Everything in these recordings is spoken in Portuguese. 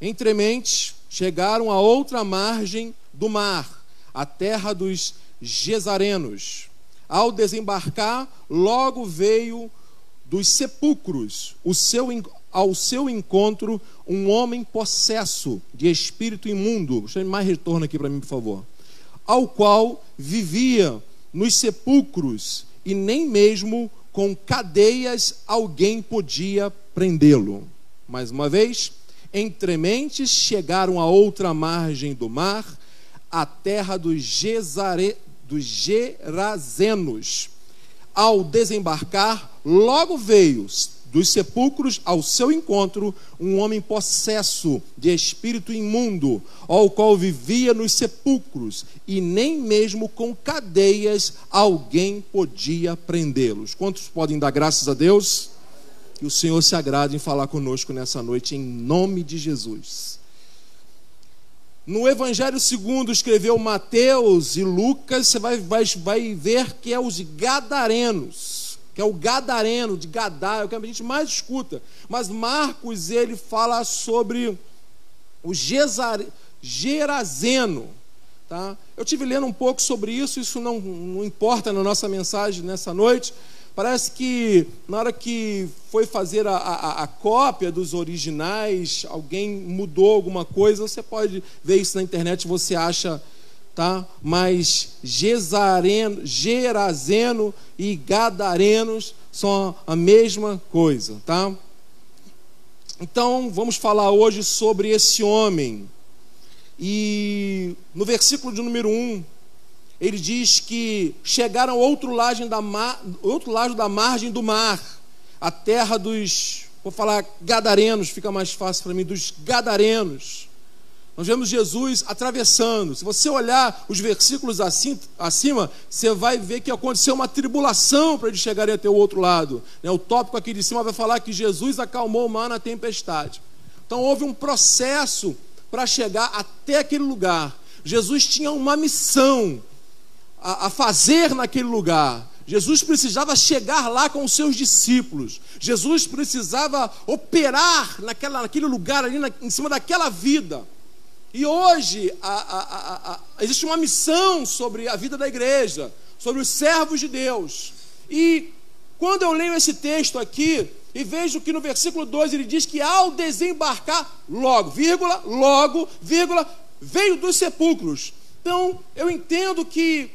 Entrementes, chegaram a outra margem do mar, a terra dos Gesarenos. Ao desembarcar, logo veio dos sepulcros o seu, ao seu encontro um homem possesso de espírito imundo. Chame mais retorno aqui para mim, por favor. Ao qual vivia nos sepulcros e nem mesmo com cadeias alguém podia prendê-lo. Mais uma vez, entrementes chegaram a outra margem do mar, a terra dos, Gesare, dos Gerazenos. Ao desembarcar, logo veio dos sepulcros ao seu encontro um homem possesso de espírito imundo, ao qual vivia nos sepulcros, e nem mesmo com cadeias alguém podia prendê-los. Quantos podem dar graças a Deus? Que o Senhor se agrade em falar conosco nessa noite, em nome de Jesus. No Evangelho segundo escreveu Mateus e Lucas, você vai, vai, vai ver que é os gadarenos, que é o gadareno, de Gadá, é o que a gente mais escuta. Mas Marcos, ele fala sobre o Gesar, Gerazeno. Tá? Eu tive lendo um pouco sobre isso, isso não, não importa na nossa mensagem nessa noite, Parece que na hora que foi fazer a, a, a, cópia dos originais, alguém mudou alguma coisa. Você pode ver isso na internet, você acha, tá? Mas Gesareno, Gerazeno e Gadarenos são a mesma coisa, tá? Então, vamos falar hoje sobre esse homem. E no versículo de número 1, ele diz que chegaram ao outro lado da, mar, outro lado da margem do mar, a terra dos, vou falar gadarenos, fica mais fácil para mim, dos gadarenos. Nós vemos Jesus atravessando. Se você olhar os versículos assim, acima, você vai ver que aconteceu uma tribulação para eles chegarem até o outro lado. Né, o tópico aqui de cima vai falar que Jesus acalmou o mar na tempestade. Então houve um processo para chegar até aquele lugar. Jesus tinha uma missão a, a fazer naquele lugar. Jesus precisava chegar lá com os seus discípulos. Jesus precisava operar naquela, naquele lugar ali, na, em cima daquela vida. E hoje a, a, existe uma missão sobre a vida da igreja, sobre os servos de Deus. E quando eu leio esse texto aqui e vejo que no versículo 2 ele diz que ao desembarcar, logo, vírgula, logo, vírgula, veio dos sepulcros. Então eu entendo que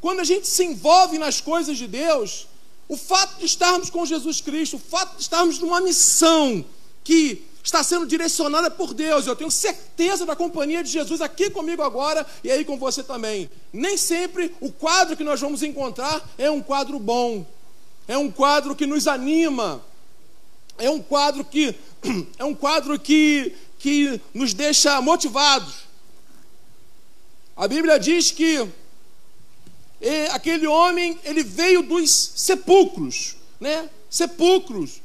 quando a gente se envolve nas coisas de Deus, o fato de estarmos com Jesus Cristo, o fato de estarmos numa missão que está sendo direcionada por Deus, eu tenho certeza da companhia de Jesus aqui comigo agora e aí com você também. Nem sempre o quadro que nós vamos encontrar é um quadro bom, é um quadro que nos anima, é um quadro que é um quadro que, que nos deixa motivados. A Bíblia diz que e aquele homem, ele veio dos sepulcros, né? Sepulcros.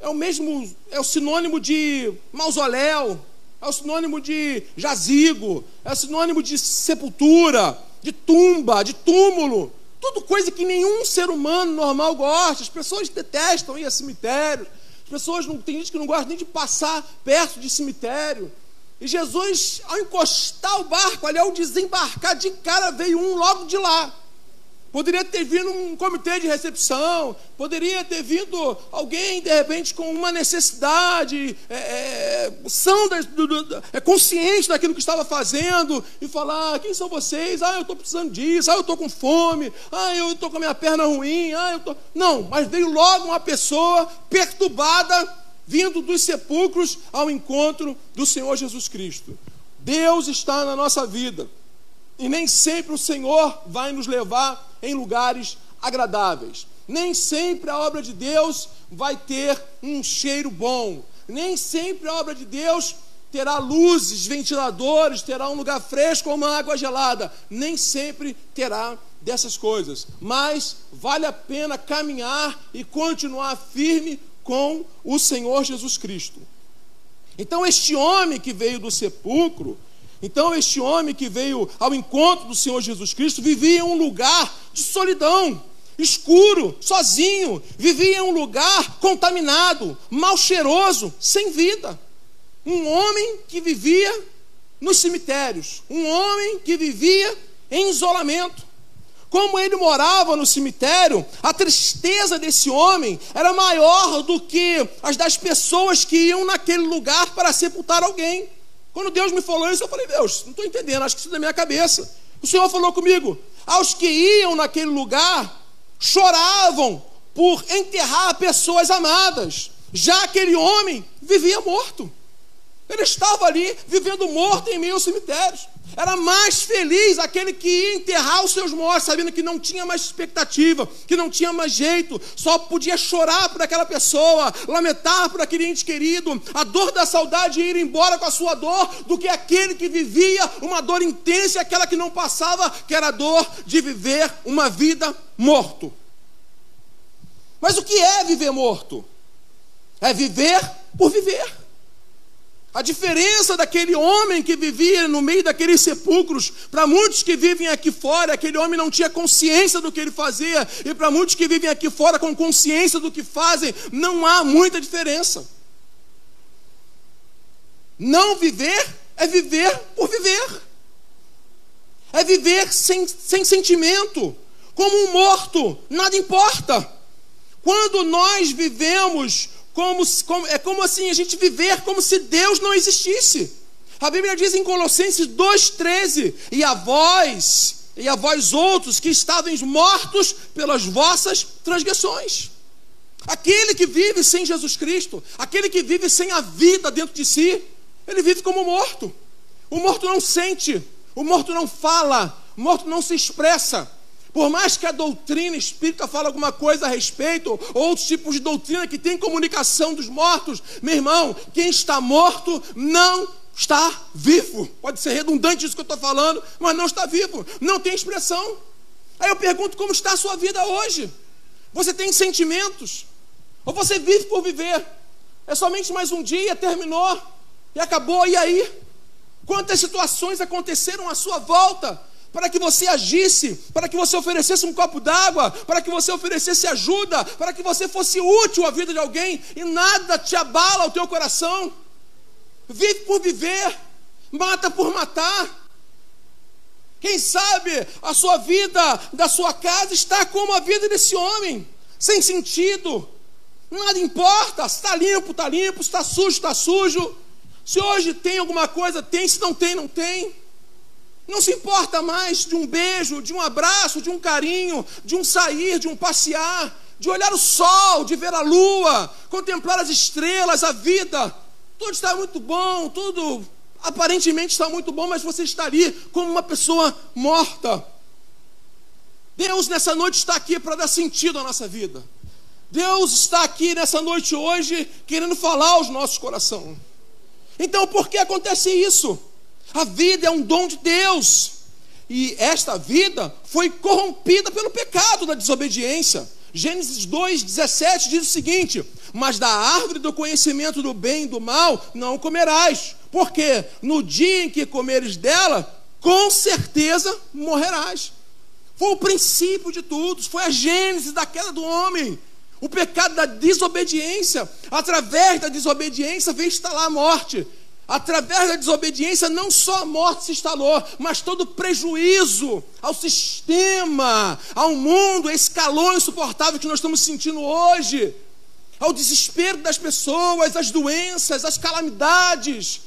É o mesmo, é o sinônimo de mausoléu, é o sinônimo de jazigo, é o sinônimo de sepultura, de tumba, de túmulo. Tudo coisa que nenhum ser humano normal gosta. As pessoas detestam ir a cemitérios. As pessoas não tem gente que não gosta nem de passar perto de cemitério. E Jesus, ao encostar o barco ali, ao desembarcar de cara, veio um logo de lá. Poderia ter vindo um comitê de recepção, poderia ter vindo alguém, de repente, com uma necessidade, é, é, são da, do, do, é, consciente daquilo que estava fazendo, e falar: ah, quem são vocês? Ah, eu estou precisando disso, ah, eu estou com fome, ah, eu estou com a minha perna ruim, ah, eu estou. Não, mas veio logo uma pessoa perturbada vindo dos sepulcros ao encontro do Senhor Jesus Cristo. Deus está na nossa vida. E nem sempre o Senhor vai nos levar em lugares agradáveis. Nem sempre a obra de Deus vai ter um cheiro bom. Nem sempre a obra de Deus terá luzes, ventiladores, terá um lugar fresco ou uma água gelada. Nem sempre terá dessas coisas. Mas vale a pena caminhar e continuar firme com o Senhor Jesus Cristo. Então, este homem que veio do sepulcro, então, este homem que veio ao encontro do Senhor Jesus Cristo, vivia em um lugar de solidão, escuro, sozinho, vivia em um lugar contaminado, mal cheiroso, sem vida. um homem que vivia nos cemitérios, um homem que vivia em isolamento. Como ele morava no cemitério, a tristeza desse homem era maior do que as das pessoas que iam naquele lugar para sepultar alguém. Quando Deus me falou isso, eu falei: Deus, não estou entendendo, acho que isso é da minha cabeça. O Senhor falou comigo: aos que iam naquele lugar choravam por enterrar pessoas amadas, já aquele homem vivia morto. Ele estava ali vivendo morto em meio aos cemitérios. Era mais feliz aquele que ia enterrar os seus mortos, sabendo que não tinha mais expectativa, que não tinha mais jeito, só podia chorar por aquela pessoa, lamentar por aquele ente querido, a dor da saudade ir embora com a sua dor, do que aquele que vivia uma dor intensa, aquela que não passava, que era a dor de viver uma vida morto. Mas o que é viver morto? É viver por viver. A diferença daquele homem que vivia no meio daqueles sepulcros, para muitos que vivem aqui fora, aquele homem não tinha consciência do que ele fazia, e para muitos que vivem aqui fora com consciência do que fazem, não há muita diferença. Não viver é viver por viver, é viver sem, sem sentimento, como um morto, nada importa. Quando nós vivemos como, como, é como assim a gente viver como se Deus não existisse. A Bíblia diz em Colossenses 2,13: E a vós, e a vós outros que estáveis mortos pelas vossas transgressões. Aquele que vive sem Jesus Cristo, aquele que vive sem a vida dentro de si, ele vive como morto. O morto não sente, o morto não fala, o morto não se expressa. Por mais que a doutrina espírita fale alguma coisa a respeito, outros tipos de doutrina que tem comunicação dos mortos, meu irmão, quem está morto não está vivo. Pode ser redundante isso que eu estou falando, mas não está vivo, não tem expressão. Aí eu pergunto como está a sua vida hoje? Você tem sentimentos? Ou você vive por viver? É somente mais um dia, terminou e acabou, e aí? Quantas situações aconteceram à sua volta para que você agisse, para que você oferecesse um copo d'água, para que você oferecesse ajuda, para que você fosse útil à vida de alguém e nada te abala o teu coração. Vive por viver, mata por matar. Quem sabe a sua vida da sua casa está como a vida desse homem, sem sentido. Nada importa, está limpo, está limpo, está sujo, está sujo. Se hoje tem alguma coisa, tem, se não tem, não tem. Não se importa mais de um beijo, de um abraço, de um carinho, de um sair, de um passear, de olhar o sol, de ver a lua, contemplar as estrelas, a vida. Tudo está muito bom, tudo aparentemente está muito bom, mas você está ali como uma pessoa morta. Deus nessa noite está aqui para dar sentido à nossa vida. Deus está aqui nessa noite hoje querendo falar aos nossos corações. Então, por que acontece isso? A vida é um dom de Deus. E esta vida foi corrompida pelo pecado da desobediência. Gênesis 2,17 diz o seguinte: Mas da árvore do conhecimento do bem e do mal não comerás, porque no dia em que comeres dela, com certeza morrerás. Foi o princípio de tudo, foi a gênese da queda do homem. O pecado da desobediência, através da desobediência, veio instalar a morte. Através da desobediência, não só a morte se instalou, mas todo prejuízo ao sistema, ao mundo, esse calor insuportável que nós estamos sentindo hoje, ao desespero das pessoas, as doenças, as calamidades,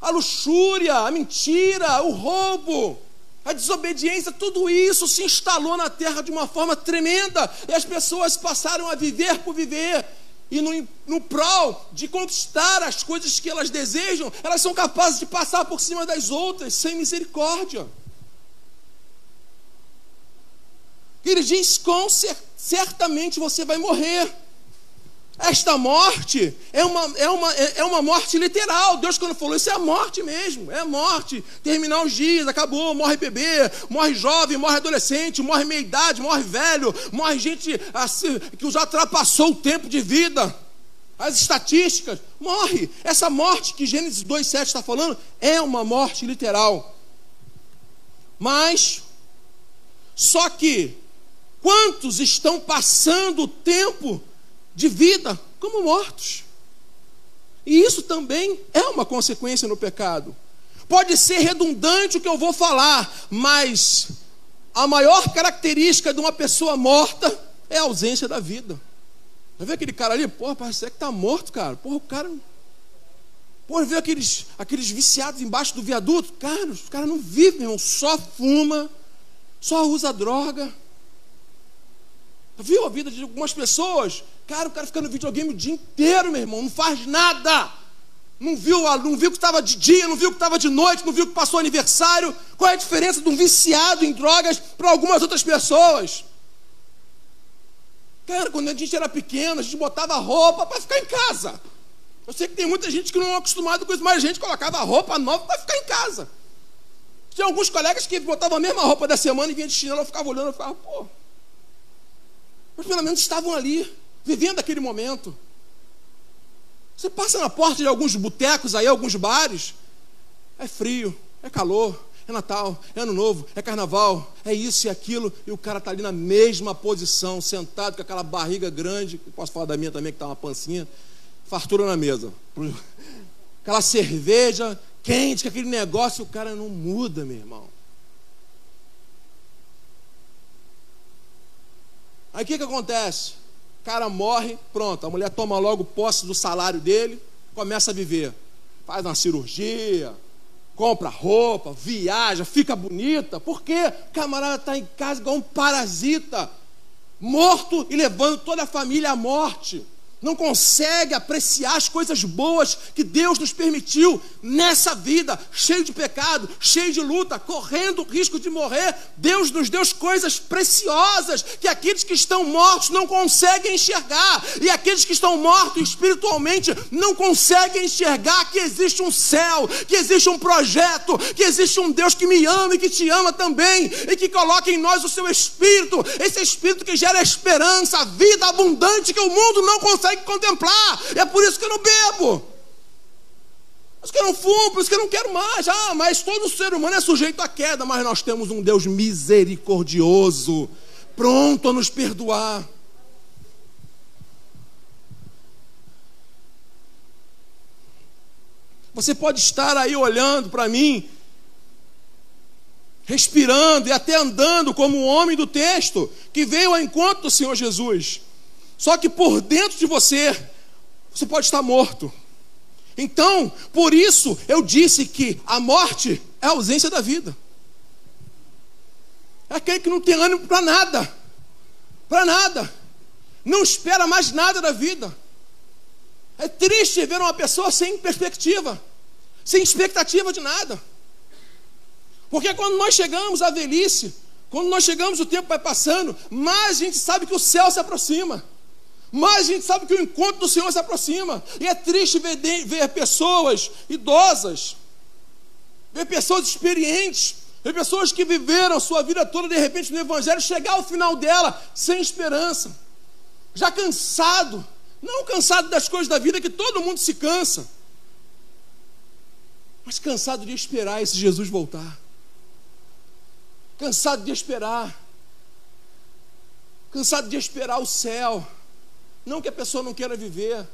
a luxúria, a mentira, o roubo, a desobediência, tudo isso se instalou na terra de uma forma tremenda e as pessoas passaram a viver por viver e no, no prol de conquistar as coisas que elas desejam, elas são capazes de passar por cima das outras sem misericórdia. Ele diz: com certamente você vai morrer. Esta morte é uma, é, uma, é uma morte literal. Deus, quando falou isso, é a morte mesmo. É a morte. Terminar os dias, acabou. Morre bebê, morre jovem, morre adolescente, morre meia-idade, morre velho, morre gente assim, que já ultrapassou o tempo de vida. As estatísticas, morre. Essa morte que Gênesis 2,7 está falando é uma morte literal. Mas, só que, quantos estão passando o tempo de vida como mortos. E isso também é uma consequência no pecado. Pode ser redundante o que eu vou falar, mas a maior característica de uma pessoa morta é a ausência da vida. Já vê aquele cara ali? Porra, parece que está morto, cara. Porra, o cara. Porra, vê aqueles, aqueles viciados embaixo do viaduto? Cara, os caras não vivem, irmão. Só fuma, só usa droga. Viu a vida de algumas pessoas? Cara, o cara fica no videogame o dia inteiro, meu irmão, não faz nada. Não viu, não viu que estava de dia, não viu que estava de noite, não viu que passou aniversário. Qual é a diferença de um viciado em drogas para algumas outras pessoas? Cara, quando a gente era pequeno, a gente botava roupa para ficar em casa. Eu sei que tem muita gente que não é acostumado com isso, mas a gente colocava roupa nova para ficar em casa. Tinha alguns colegas que botavam a mesma roupa da semana e vinha de chinelo, eu ficava olhando, eu ficava, pô. Mas pelo menos estavam ali, vivendo aquele momento. Você passa na porta de alguns botecos aí, alguns bares, é frio, é calor, é Natal, é Ano Novo, é Carnaval, é isso e aquilo, e o cara está ali na mesma posição, sentado com aquela barriga grande, posso falar da minha também, que está uma pancinha, fartura na mesa. Aquela cerveja quente, aquele negócio, o cara não muda, meu irmão. Aí o que, que acontece? cara morre, pronto, a mulher toma logo posse do salário dele, começa a viver. Faz uma cirurgia, compra roupa, viaja, fica bonita. Por quê? O camarada está em casa igual um parasita, morto e levando toda a família à morte não consegue apreciar as coisas boas que Deus nos permitiu nessa vida, cheio de pecado, cheio de luta, correndo o risco de morrer. Deus nos deu coisas preciosas que aqueles que estão mortos não conseguem enxergar, e aqueles que estão mortos espiritualmente não conseguem enxergar que existe um céu, que existe um projeto, que existe um Deus que me ama e que te ama também, e que coloca em nós o seu espírito, esse espírito que gera esperança, vida abundante que o mundo não consegue consegue contemplar. É por isso que eu não bebo. Por isso que eu não fumo, por isso que eu não quero mais. Ah, mas todo ser humano é sujeito à queda, mas nós temos um Deus misericordioso, pronto a nos perdoar. Você pode estar aí olhando para mim, respirando e até andando como o homem do texto que veio ao encontro do Senhor Jesus. Só que por dentro de você, você pode estar morto. Então, por isso eu disse que a morte é a ausência da vida. É aquele que não tem ânimo para nada. Para nada. Não espera mais nada da vida. É triste ver uma pessoa sem perspectiva, sem expectativa de nada. Porque quando nós chegamos à velhice, quando nós chegamos, o tempo vai passando, mais a gente sabe que o céu se aproxima mais a gente sabe que o encontro do Senhor se aproxima. E é triste ver, ver pessoas idosas, ver pessoas experientes, ver pessoas que viveram a sua vida toda, de repente, no Evangelho, chegar ao final dela sem esperança, já cansado, não cansado das coisas da vida, que todo mundo se cansa, mas cansado de esperar esse Jesus voltar, cansado de esperar, cansado de esperar o céu não que a pessoa não queira viver,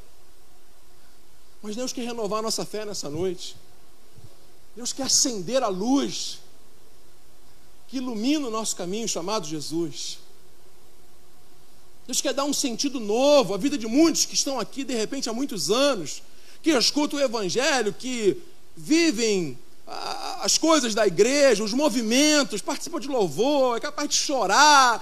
mas Deus quer renovar a nossa fé nessa noite. Deus quer acender a luz que ilumina o nosso caminho, chamado Jesus. Deus quer dar um sentido novo à vida de muitos que estão aqui, de repente, há muitos anos, que escutam o Evangelho, que vivem as coisas da igreja, os movimentos, participa de louvor, é capaz de chorar,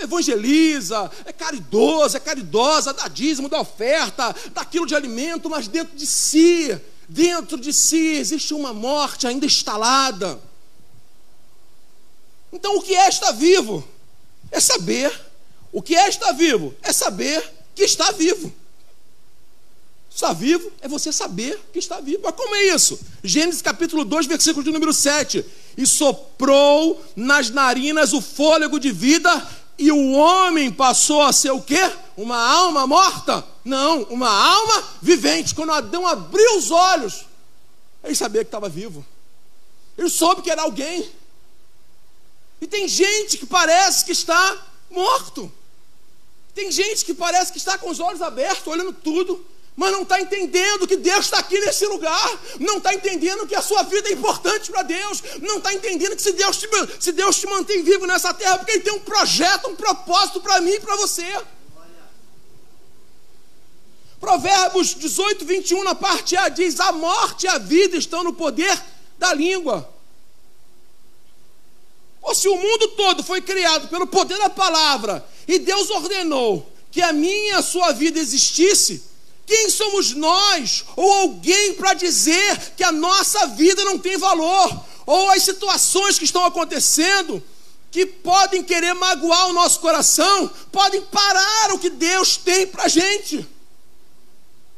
evangeliza, é caridoso, é caridosa, dá dízimo, dá oferta, dá aquilo de alimento, mas dentro de si, dentro de si existe uma morte ainda instalada. Então o que é estar vivo? É saber. O que é estar vivo? É saber que está vivo. Estar vivo é você saber que está vivo. Mas como é isso? Gênesis capítulo 2, versículo de número 7. E soprou nas narinas o fôlego de vida, e o homem passou a ser o quê? Uma alma morta? Não, uma alma vivente. Quando Adão abriu os olhos, ele sabia que estava vivo. Ele soube que era alguém. E tem gente que parece que está morto. Tem gente que parece que está com os olhos abertos, olhando tudo, mas não está entendendo que Deus está aqui nesse lugar, não está entendendo que a sua vida é importante para Deus, não está entendendo que se Deus, te, se Deus te mantém vivo nessa terra, porque Ele tem um projeto, um propósito para mim e para você. Provérbios 18, 21, na parte A, diz: A morte e a vida estão no poder da língua. Ou se o mundo todo foi criado pelo poder da palavra e Deus ordenou que a minha e a sua vida existisse, quem somos nós ou alguém para dizer que a nossa vida não tem valor? Ou as situações que estão acontecendo que podem querer magoar o nosso coração, podem parar o que Deus tem para a gente.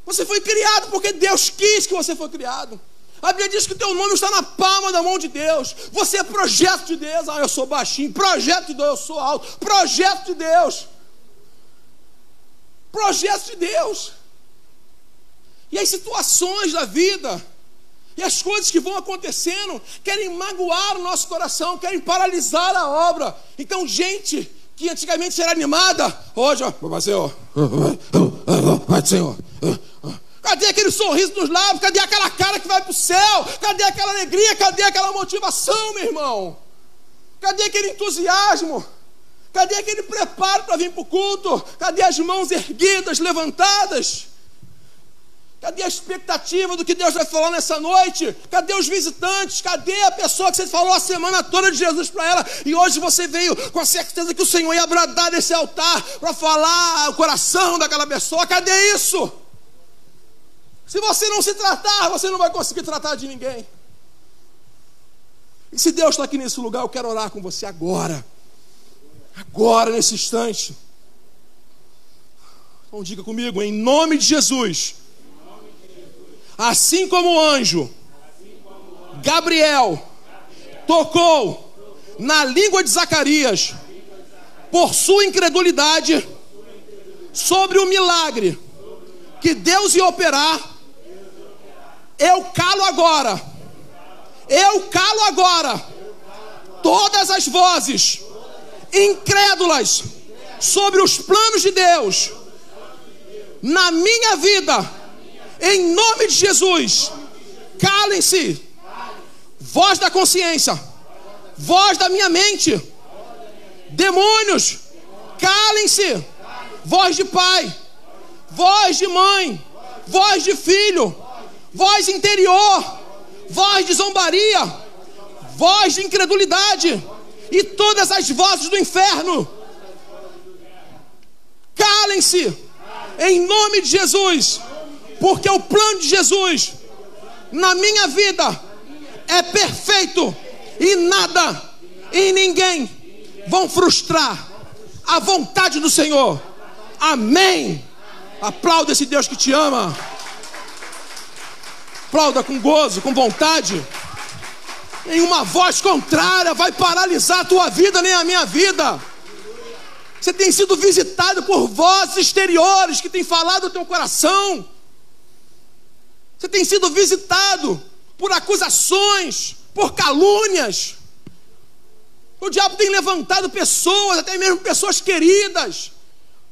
Você foi criado porque Deus quis que você foi criado. A Bíblia diz que o teu nome está na palma da mão de Deus. Você é projeto de Deus. Ah, eu sou baixinho. Projeto de Deus, eu sou alto. Projeto de Deus. Projeto de Deus. E as situações da vida, e as coisas que vão acontecendo, querem magoar o nosso coração, querem paralisar a obra. Então, gente que antigamente era animada, hoje, ó, vai, Senhor, vai, Senhor. Cadê aquele sorriso nos lábios? Cadê aquela cara que vai para o céu? Cadê aquela alegria? Cadê aquela motivação, meu irmão? Cadê aquele entusiasmo? Cadê aquele preparo para vir para o culto? Cadê as mãos erguidas, levantadas? Cadê a expectativa do que Deus vai falar nessa noite? Cadê os visitantes? Cadê a pessoa que você falou a semana toda de Jesus para ela? E hoje você veio com a certeza que o Senhor ia bradar nesse altar para falar o coração daquela pessoa. Cadê isso? Se você não se tratar, você não vai conseguir tratar de ninguém. E se Deus está aqui nesse lugar, eu quero orar com você agora. Agora, nesse instante. Então diga comigo, em nome de Jesus Assim como o anjo Gabriel tocou na língua de Zacarias por sua incredulidade sobre o milagre que Deus ia operar, eu calo agora, eu calo agora todas as vozes incrédulas sobre os planos de Deus na minha vida em nome de Jesus, calem-se. Voz da consciência, voz da minha mente. Demônios, calem-se. Voz de pai, voz de mãe, voz de filho, voz interior, voz de zombaria, voz de incredulidade e todas as vozes do inferno. Calem-se, em nome de Jesus. Porque o plano de Jesus na minha vida é perfeito e nada e ninguém vão frustrar a vontade do Senhor. Amém. Aplauda esse Deus que te ama. Aplauda com gozo, com vontade. Nenhuma voz contrária vai paralisar a tua vida nem a minha vida. Você tem sido visitado por vozes exteriores que têm falado no teu coração. Você tem sido visitado por acusações, por calúnias. O diabo tem levantado pessoas, até mesmo pessoas queridas,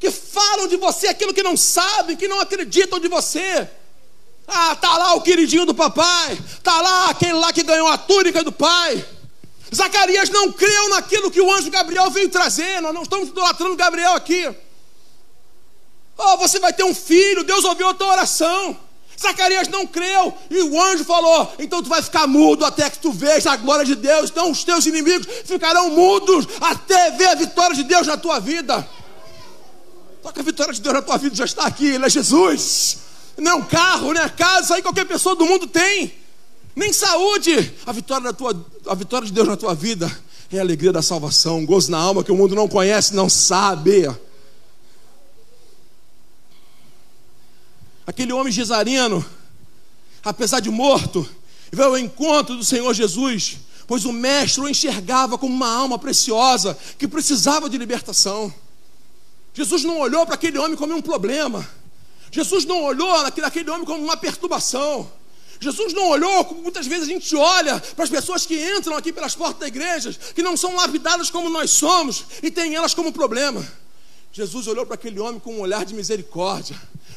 que falam de você aquilo que não sabem, que não acreditam de você. Ah, tá lá o queridinho do papai, tá lá aquele lá que ganhou a túnica do pai. Zacarias não creu naquilo que o anjo Gabriel veio trazer. Nós não estamos idolatrando Gabriel aqui. Oh, você vai ter um filho, Deus ouviu a tua oração. Zacarias não creu, e o anjo falou: então tu vai ficar mudo até que tu veja a glória de Deus. Então os teus inimigos ficarão mudos até ver a vitória de Deus na tua vida. Só que a vitória de Deus na tua vida já está aqui, Ele é Jesus. Não é um carro, não é casa, aí qualquer pessoa do mundo tem. Nem saúde. A vitória, da tua, a vitória de Deus na tua vida é a alegria da salvação, um gozo na alma que o mundo não conhece, não sabe. Aquele homem Gesareno, apesar de morto, veio ao encontro do Senhor Jesus, pois o Mestre o enxergava como uma alma preciosa que precisava de libertação. Jesus não olhou para aquele homem como um problema. Jesus não olhou naquele homem como uma perturbação. Jesus não olhou como muitas vezes a gente olha para as pessoas que entram aqui pelas portas da igreja, que não são lapidadas como nós somos, e tem elas como problema. Jesus olhou para aquele homem com um olhar de misericórdia,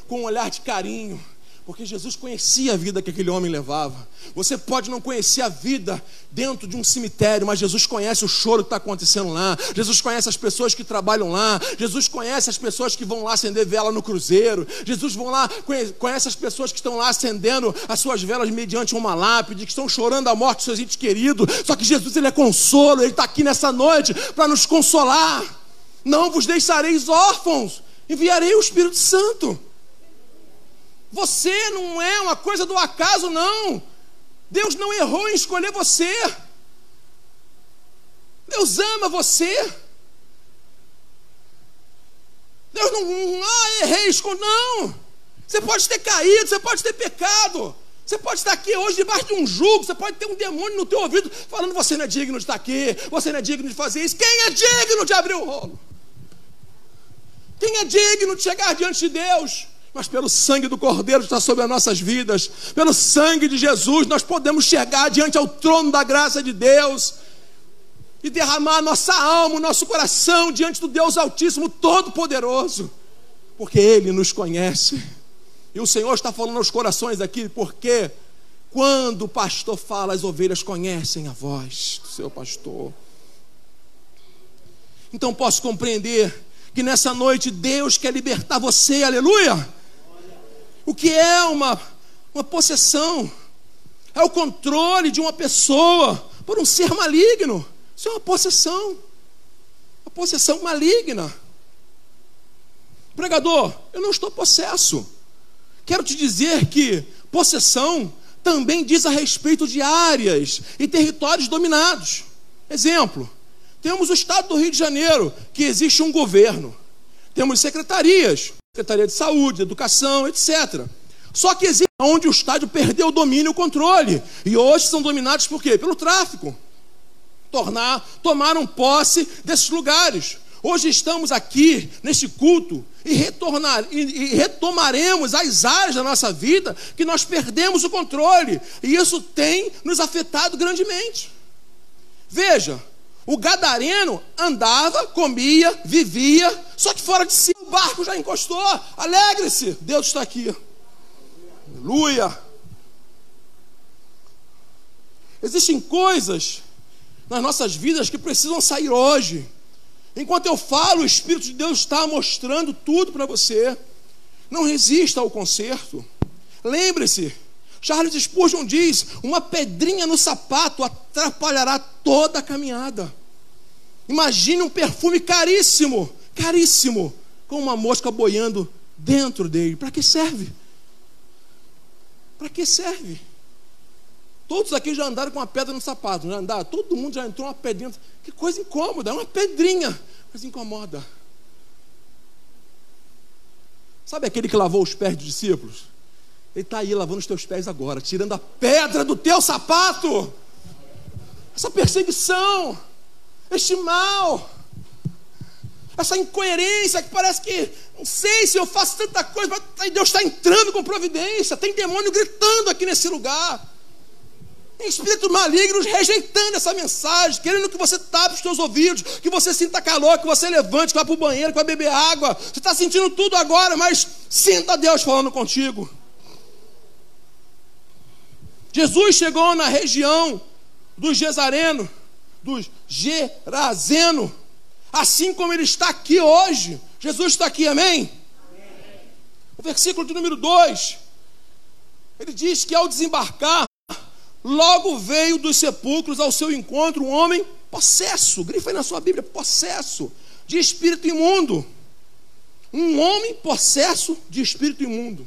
com um olhar de carinho, porque Jesus conhecia a vida que aquele homem levava. Você pode não conhecer a vida dentro de um cemitério, mas Jesus conhece o choro que está acontecendo lá. Jesus conhece as pessoas que trabalham lá. Jesus conhece as pessoas que vão lá acender vela no cruzeiro. Jesus vão lá conhece as pessoas que estão lá acendendo as suas velas mediante uma lápide, que estão chorando a morte dos seus entes queridos. Só que Jesus ele é consolo. Ele está aqui nessa noite para nos consolar. Não vos deixareis órfãos. Enviarei o Espírito Santo. Você não é uma coisa do acaso, não. Deus não errou em escolher você. Deus ama você. Deus não, ah, errei, escolhi. Não. Você pode ter caído, você pode ter pecado. Você pode estar aqui hoje debaixo de um jugo, você pode ter um demônio no teu ouvido falando: você não é digno de estar aqui, você não é digno de fazer isso. Quem é digno de abrir o rolo? Quem é digno de chegar diante de Deus? mas pelo sangue do Cordeiro que está sobre as nossas vidas, pelo sangue de Jesus, nós podemos chegar diante ao trono da graça de Deus e derramar nossa alma, nosso coração diante do Deus Altíssimo Todo-Poderoso, porque Ele nos conhece. E o Senhor está falando aos corações aqui, porque quando o pastor fala, as ovelhas conhecem a voz do seu pastor. Então posso compreender que nessa noite Deus quer libertar você, aleluia o que é uma, uma possessão? É o controle de uma pessoa por um ser maligno. Isso é uma possessão. Uma possessão maligna. Pregador, eu não estou possesso. Quero te dizer que possessão também diz a respeito de áreas e territórios dominados. Exemplo: temos o estado do Rio de Janeiro, que existe um governo. Temos secretarias, Secretaria de Saúde, Educação, etc. Só que existe onde o estádio perdeu o domínio e o controle. E hoje são dominados por quê? Pelo tráfico. Tornar, tomaram posse desses lugares. Hoje estamos aqui nesse culto e, retornar, e, e retomaremos as áreas da nossa vida que nós perdemos o controle. E isso tem nos afetado grandemente. Veja, o gadareno andava, comia, vivia, só que fora de si o barco já encostou. Alegre-se, Deus está aqui. Aleluia. Existem coisas nas nossas vidas que precisam sair hoje. Enquanto eu falo, o Espírito de Deus está mostrando tudo para você. Não resista ao conserto. Lembre-se, Charles Spurgeon diz: uma pedrinha no sapato atrapalhará toda a caminhada. Imagine um perfume caríssimo, caríssimo, com uma mosca boiando dentro dele. Para que serve? Para que serve? Todos aqui já andaram com uma pedra no sapato, já andaram, todo mundo já entrou uma pedrinha. Que coisa incômoda, é uma pedrinha, mas incomoda. Sabe aquele que lavou os pés dos discípulos? Ele está aí lavando os teus pés agora, tirando a pedra do teu sapato. Essa perseguição, este mal, essa incoerência que parece que, não sei se eu faço tanta coisa, mas Deus está entrando com providência. Tem demônio gritando aqui nesse lugar. Tem espíritos malignos rejeitando essa mensagem, querendo que você tape os seus ouvidos, que você sinta calor, que você levante, que vá para o banheiro, que vá beber água. Você está sentindo tudo agora, mas sinta Deus falando contigo. Jesus chegou na região dos Gesareno, dos Gerazeno, assim como ele está aqui hoje. Jesus está aqui, amém? amém? O versículo de número 2, ele diz que ao desembarcar, logo veio dos sepulcros ao seu encontro um homem possesso, grifa aí na sua Bíblia, possesso, de espírito imundo. Um homem possesso de espírito imundo.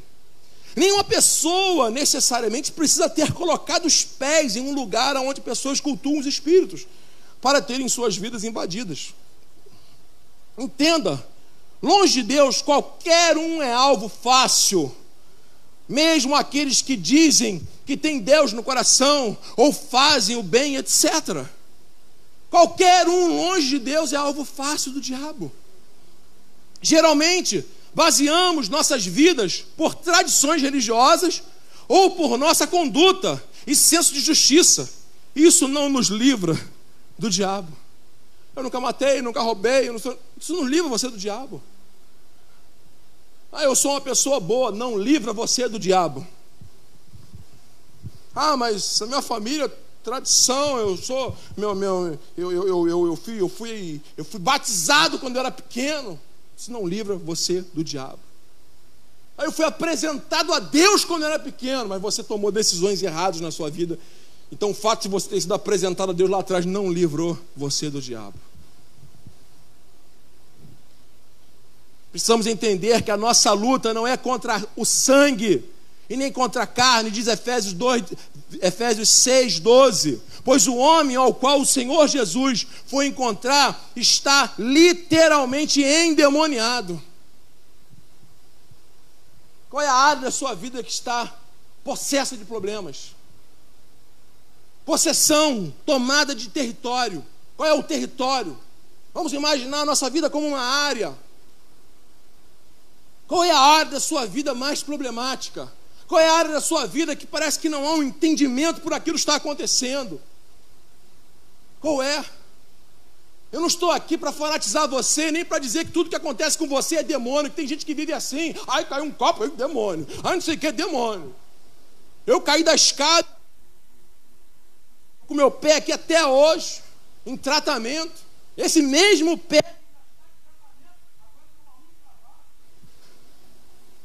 Nenhuma pessoa necessariamente precisa ter colocado os pés em um lugar onde pessoas cultuam os espíritos para terem suas vidas invadidas. Entenda, longe de Deus, qualquer um é alvo fácil. Mesmo aqueles que dizem que tem Deus no coração ou fazem o bem, etc. Qualquer um longe de Deus é alvo fácil do diabo. Geralmente, baseamos nossas vidas por tradições religiosas ou por nossa conduta e senso de justiça. Isso não nos livra do diabo. Eu nunca matei, nunca roubei, não sou... isso não livra você do diabo. Ah, eu sou uma pessoa boa. Não livra você do diabo. Ah, mas a minha família, tradição, eu sou. Meu, meu, eu, eu, eu, eu, fui, eu, fui, eu fui batizado quando eu era pequeno. Isso não livra você do diabo. Aí eu fui apresentado a Deus quando eu era pequeno, mas você tomou decisões erradas na sua vida. Então o fato de você ter sido apresentado a Deus lá atrás não livrou você do diabo. Precisamos entender que a nossa luta não é contra o sangue e nem contra a carne, diz Efésios, 2, Efésios 6, 12. Pois o homem ao qual o Senhor Jesus foi encontrar está literalmente endemoniado. Qual é a área da sua vida que está possessa de problemas? Possessão, tomada de território. Qual é o território? Vamos imaginar a nossa vida como uma área. Qual é a área da sua vida mais problemática? Qual é a área da sua vida que parece que não há um entendimento por aquilo que está acontecendo? Qual é? Eu não estou aqui para fanatizar você, nem para dizer que tudo que acontece com você é demônio, que tem gente que vive assim. Ai, caiu um copo, é demônio. Ai, não sei o que é demônio. Eu caí da escada com meu pé aqui até hoje, em tratamento. Esse mesmo pé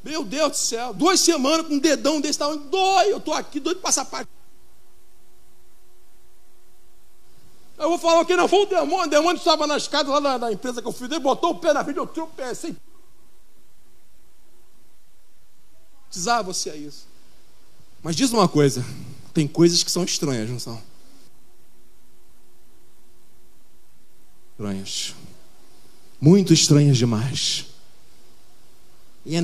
Meu Deus do céu, duas semanas com um dedão desse tamanho, dói, eu estou aqui doido para passar parte. Eu vou falar que não foi o demônio, o demônio estava na escada lá da empresa que eu fui, ele botou o pé na frente, eu o assim. Precisava você é isso. Mas diz uma coisa, tem coisas que são estranhas, não são? Estranhas. Muito estranhas demais. E é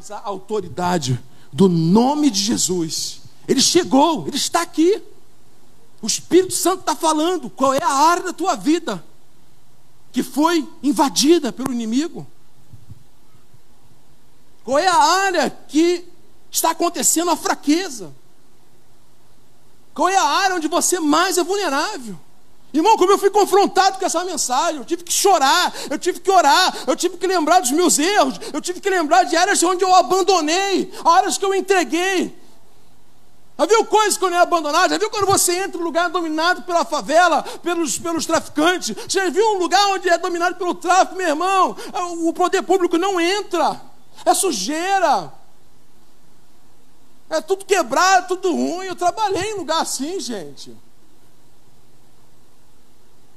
usar a autoridade do nome de Jesus. Ele chegou, ele está aqui. O Espírito Santo está falando qual é a área da tua vida que foi invadida pelo inimigo. Qual é a área que está acontecendo a fraqueza? Qual é a área onde você mais é vulnerável? Irmão, como eu fui confrontado com essa mensagem, eu tive que chorar, eu tive que orar, eu tive que lembrar dos meus erros, eu tive que lembrar de áreas onde eu abandonei, áreas que eu entreguei. Já viu coisas quando é abandonado? Já viu quando você entra em um lugar dominado pela favela, pelos, pelos traficantes? Já viu um lugar onde é dominado pelo tráfico, meu irmão? O poder público não entra, é sujeira, é tudo quebrado, tudo ruim. Eu trabalhei em lugar assim, gente.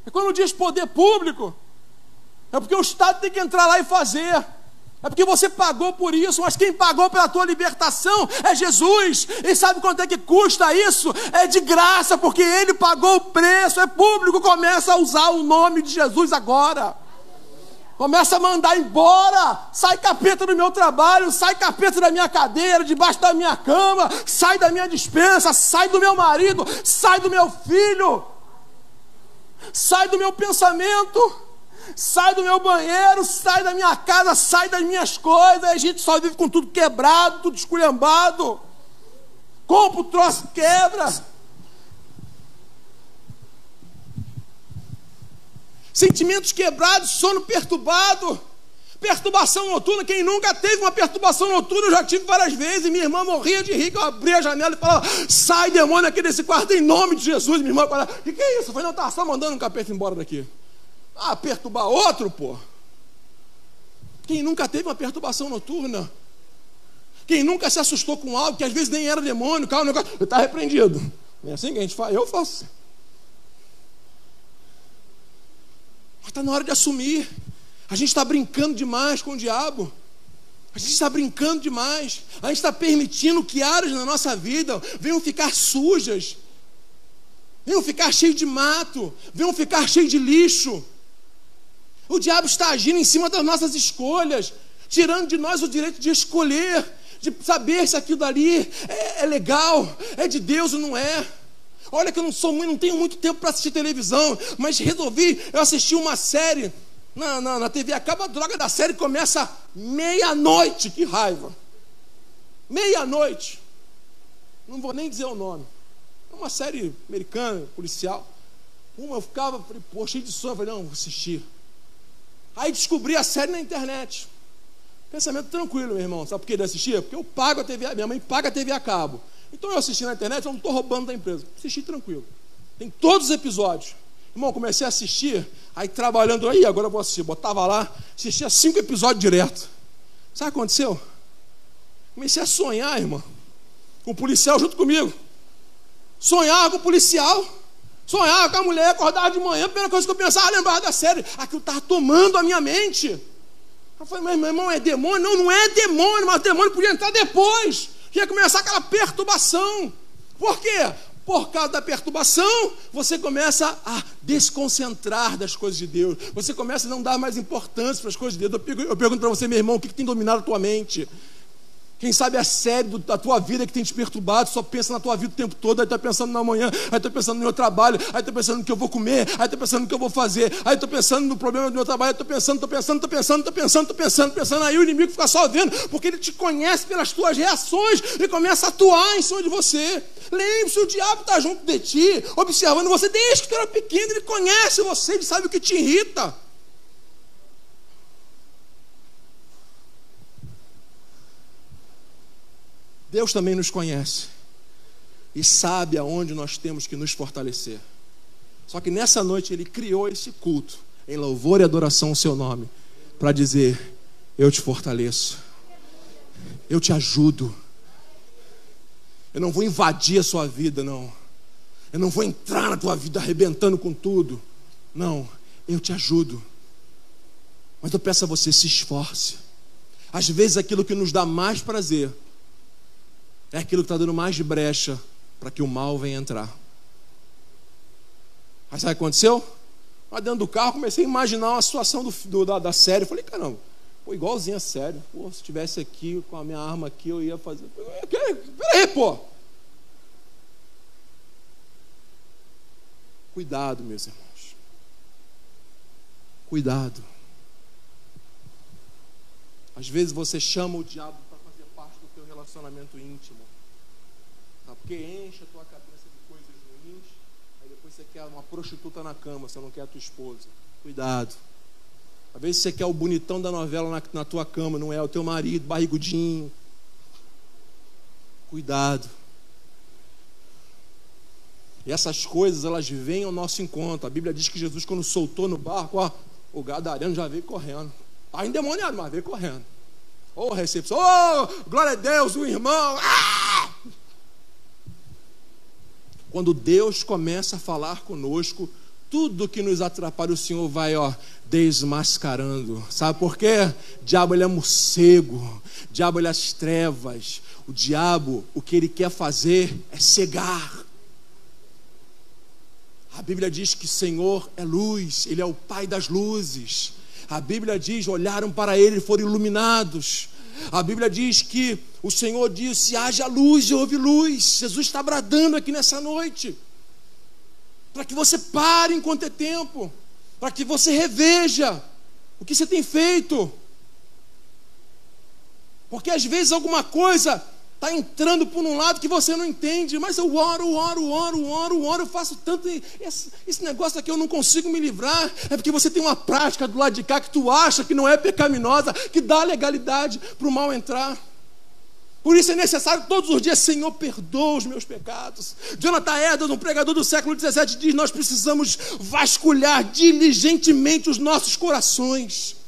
E quando diz poder público, é porque o Estado tem que entrar lá e fazer. É porque você pagou por isso, mas quem pagou pela tua libertação é Jesus. E sabe quanto é que custa isso? É de graça, porque Ele pagou o preço, é público. Começa a usar o nome de Jesus agora. Começa a mandar embora. Sai capeta do meu trabalho, sai capeta da minha cadeira, debaixo da minha cama, sai da minha dispensa, sai do meu marido, sai do meu filho sai do meu pensamento, sai do meu banheiro, sai da minha casa, sai das minhas coisas. A gente só vive com tudo quebrado, tudo esculhambado. Compra o troço, quebra. Sentimentos quebrados, sono perturbado. Perturbação noturna, quem nunca teve uma perturbação noturna, eu já tive várias vezes. Minha irmã morria de rir, que eu abria a janela e falava: sai demônio aqui desse quarto em nome de Jesus. Minha irmã falava: o que, que é isso? Eu falei: não, estava só mandando um capeta embora daqui. Ah, perturbar outro, pô. Quem nunca teve uma perturbação noturna? Quem nunca se assustou com algo que às vezes nem era demônio, calma, negócio, está repreendido. É assim que a gente faz, eu faço. Mas está na hora de assumir. A gente está brincando demais com o diabo. A gente está brincando demais. A gente está permitindo que áreas na nossa vida venham ficar sujas, venham ficar cheias de mato, venham ficar cheias de lixo. O diabo está agindo em cima das nossas escolhas, tirando de nós o direito de escolher, de saber se aquilo ali é, é legal, é de Deus ou não é. Olha que eu não sou não tenho muito tempo para assistir televisão, mas resolvi eu assistir uma série na, na, na TV acaba a droga da série começa meia-noite. Que raiva! Meia-noite. Não vou nem dizer o nome. uma série americana, policial. Uma eu ficava, falei, pô, cheio de sono, falei, não, vou assistir. Aí descobri a série na internet. Pensamento tranquilo, meu irmão. Sabe por que ele assistia? Porque eu pago a TV, minha mãe paga a TV a cabo. Então eu assisti na internet, eu não estou roubando da empresa. Assisti tranquilo. Tem todos os episódios. Irmão, comecei a assistir, aí trabalhando, aí agora eu vou assistir. Botava lá, assistia cinco episódios direto. Sabe o que aconteceu? Comecei a sonhar, irmão, com o policial junto comigo. Sonhava com o policial. Sonhava com a mulher, acordava de manhã, a primeira coisa que eu pensava, lembrava da série. Aquilo estava tomando a minha mente. Eu falei, mas meu irmão, é demônio? Não, não é demônio, mas o demônio podia entrar depois. Ia começar aquela perturbação. Por quê? Por causa da perturbação, você começa a desconcentrar das coisas de Deus. Você começa a não dar mais importância para as coisas de Deus. Eu pergunto para você, meu irmão, o que, que tem dominado a tua mente? Quem sabe a série da tua vida que tem te perturbado, só pensa na tua vida o tempo todo, aí está pensando na manhã, aí está pensando no meu trabalho, aí está pensando no que eu vou comer, aí está pensando no que eu vou fazer, aí estou pensando no problema do meu trabalho, estou pensando, estou pensando, estou pensando, estou pensando, estou pensando, pensando, aí o inimigo fica só vendo, porque ele te conhece pelas tuas reações e começa a atuar em cima de você. Lembre-se, o diabo está junto de ti, observando você desde que tu era pequeno, ele conhece você, ele sabe o que te irrita. Deus também nos conhece e sabe aonde nós temos que nos fortalecer. Só que nessa noite ele criou esse culto em louvor e adoração ao seu nome para dizer: Eu te fortaleço, eu te ajudo. Eu não vou invadir a sua vida, não. Eu não vou entrar na tua vida arrebentando com tudo. Não, eu te ajudo. Mas eu peço a você, se esforce. Às vezes aquilo que nos dá mais prazer é aquilo que está dando mais brecha para que o mal venha entrar. Aí sabe o que aconteceu? Lá dentro do carro, comecei a imaginar uma situação do, do da, da série. Falei, caramba, pô, igualzinho a série. Pô, se estivesse aqui com a minha arma aqui, eu ia fazer. Peraí, pô! Cuidado, meus irmãos. Cuidado. Às vezes você chama o diabo para fazer parte do teu relacionamento íntimo. Porque enche a tua cabeça de coisas ruins, aí depois você quer uma prostituta na cama, você não quer a tua esposa. Cuidado. Às vezes você quer o bonitão da novela na, na tua cama, não é o teu marido, barrigudinho. Cuidado. E essas coisas, elas vêm ao nosso encontro. A Bíblia diz que Jesus, quando soltou no barco, ó, o gadareno já veio correndo. Está endemoniado, mas veio correndo. Oh, recepção, oh, glória a Deus, o irmão. Ah! Quando Deus começa a falar conosco, tudo que nos atrapalha, o Senhor vai, ó, desmascarando. Sabe por quê? O diabo ele é morcego, o diabo ele é as trevas. O diabo, o que ele quer fazer é cegar. A Bíblia diz que o Senhor é luz, ele é o Pai das luzes. A Bíblia diz: olharam para ele e foram iluminados. A Bíblia diz que o Senhor disse: haja luz e houve luz. Jesus está bradando aqui nessa noite. Para que você pare enquanto é tempo. Para que você reveja o que você tem feito. Porque às vezes alguma coisa está entrando por um lado que você não entende, mas eu oro, oro, oro, oro, oro, eu faço tanto. Esse, esse negócio aqui eu não consigo me livrar. É porque você tem uma prática do lado de cá que tu acha que não é pecaminosa, que dá legalidade para o mal entrar. Por isso é necessário todos os dias, Senhor, perdoa os meus pecados. Jonathan Edwards, um pregador do século XVII, diz: Nós precisamos vasculhar diligentemente os nossos corações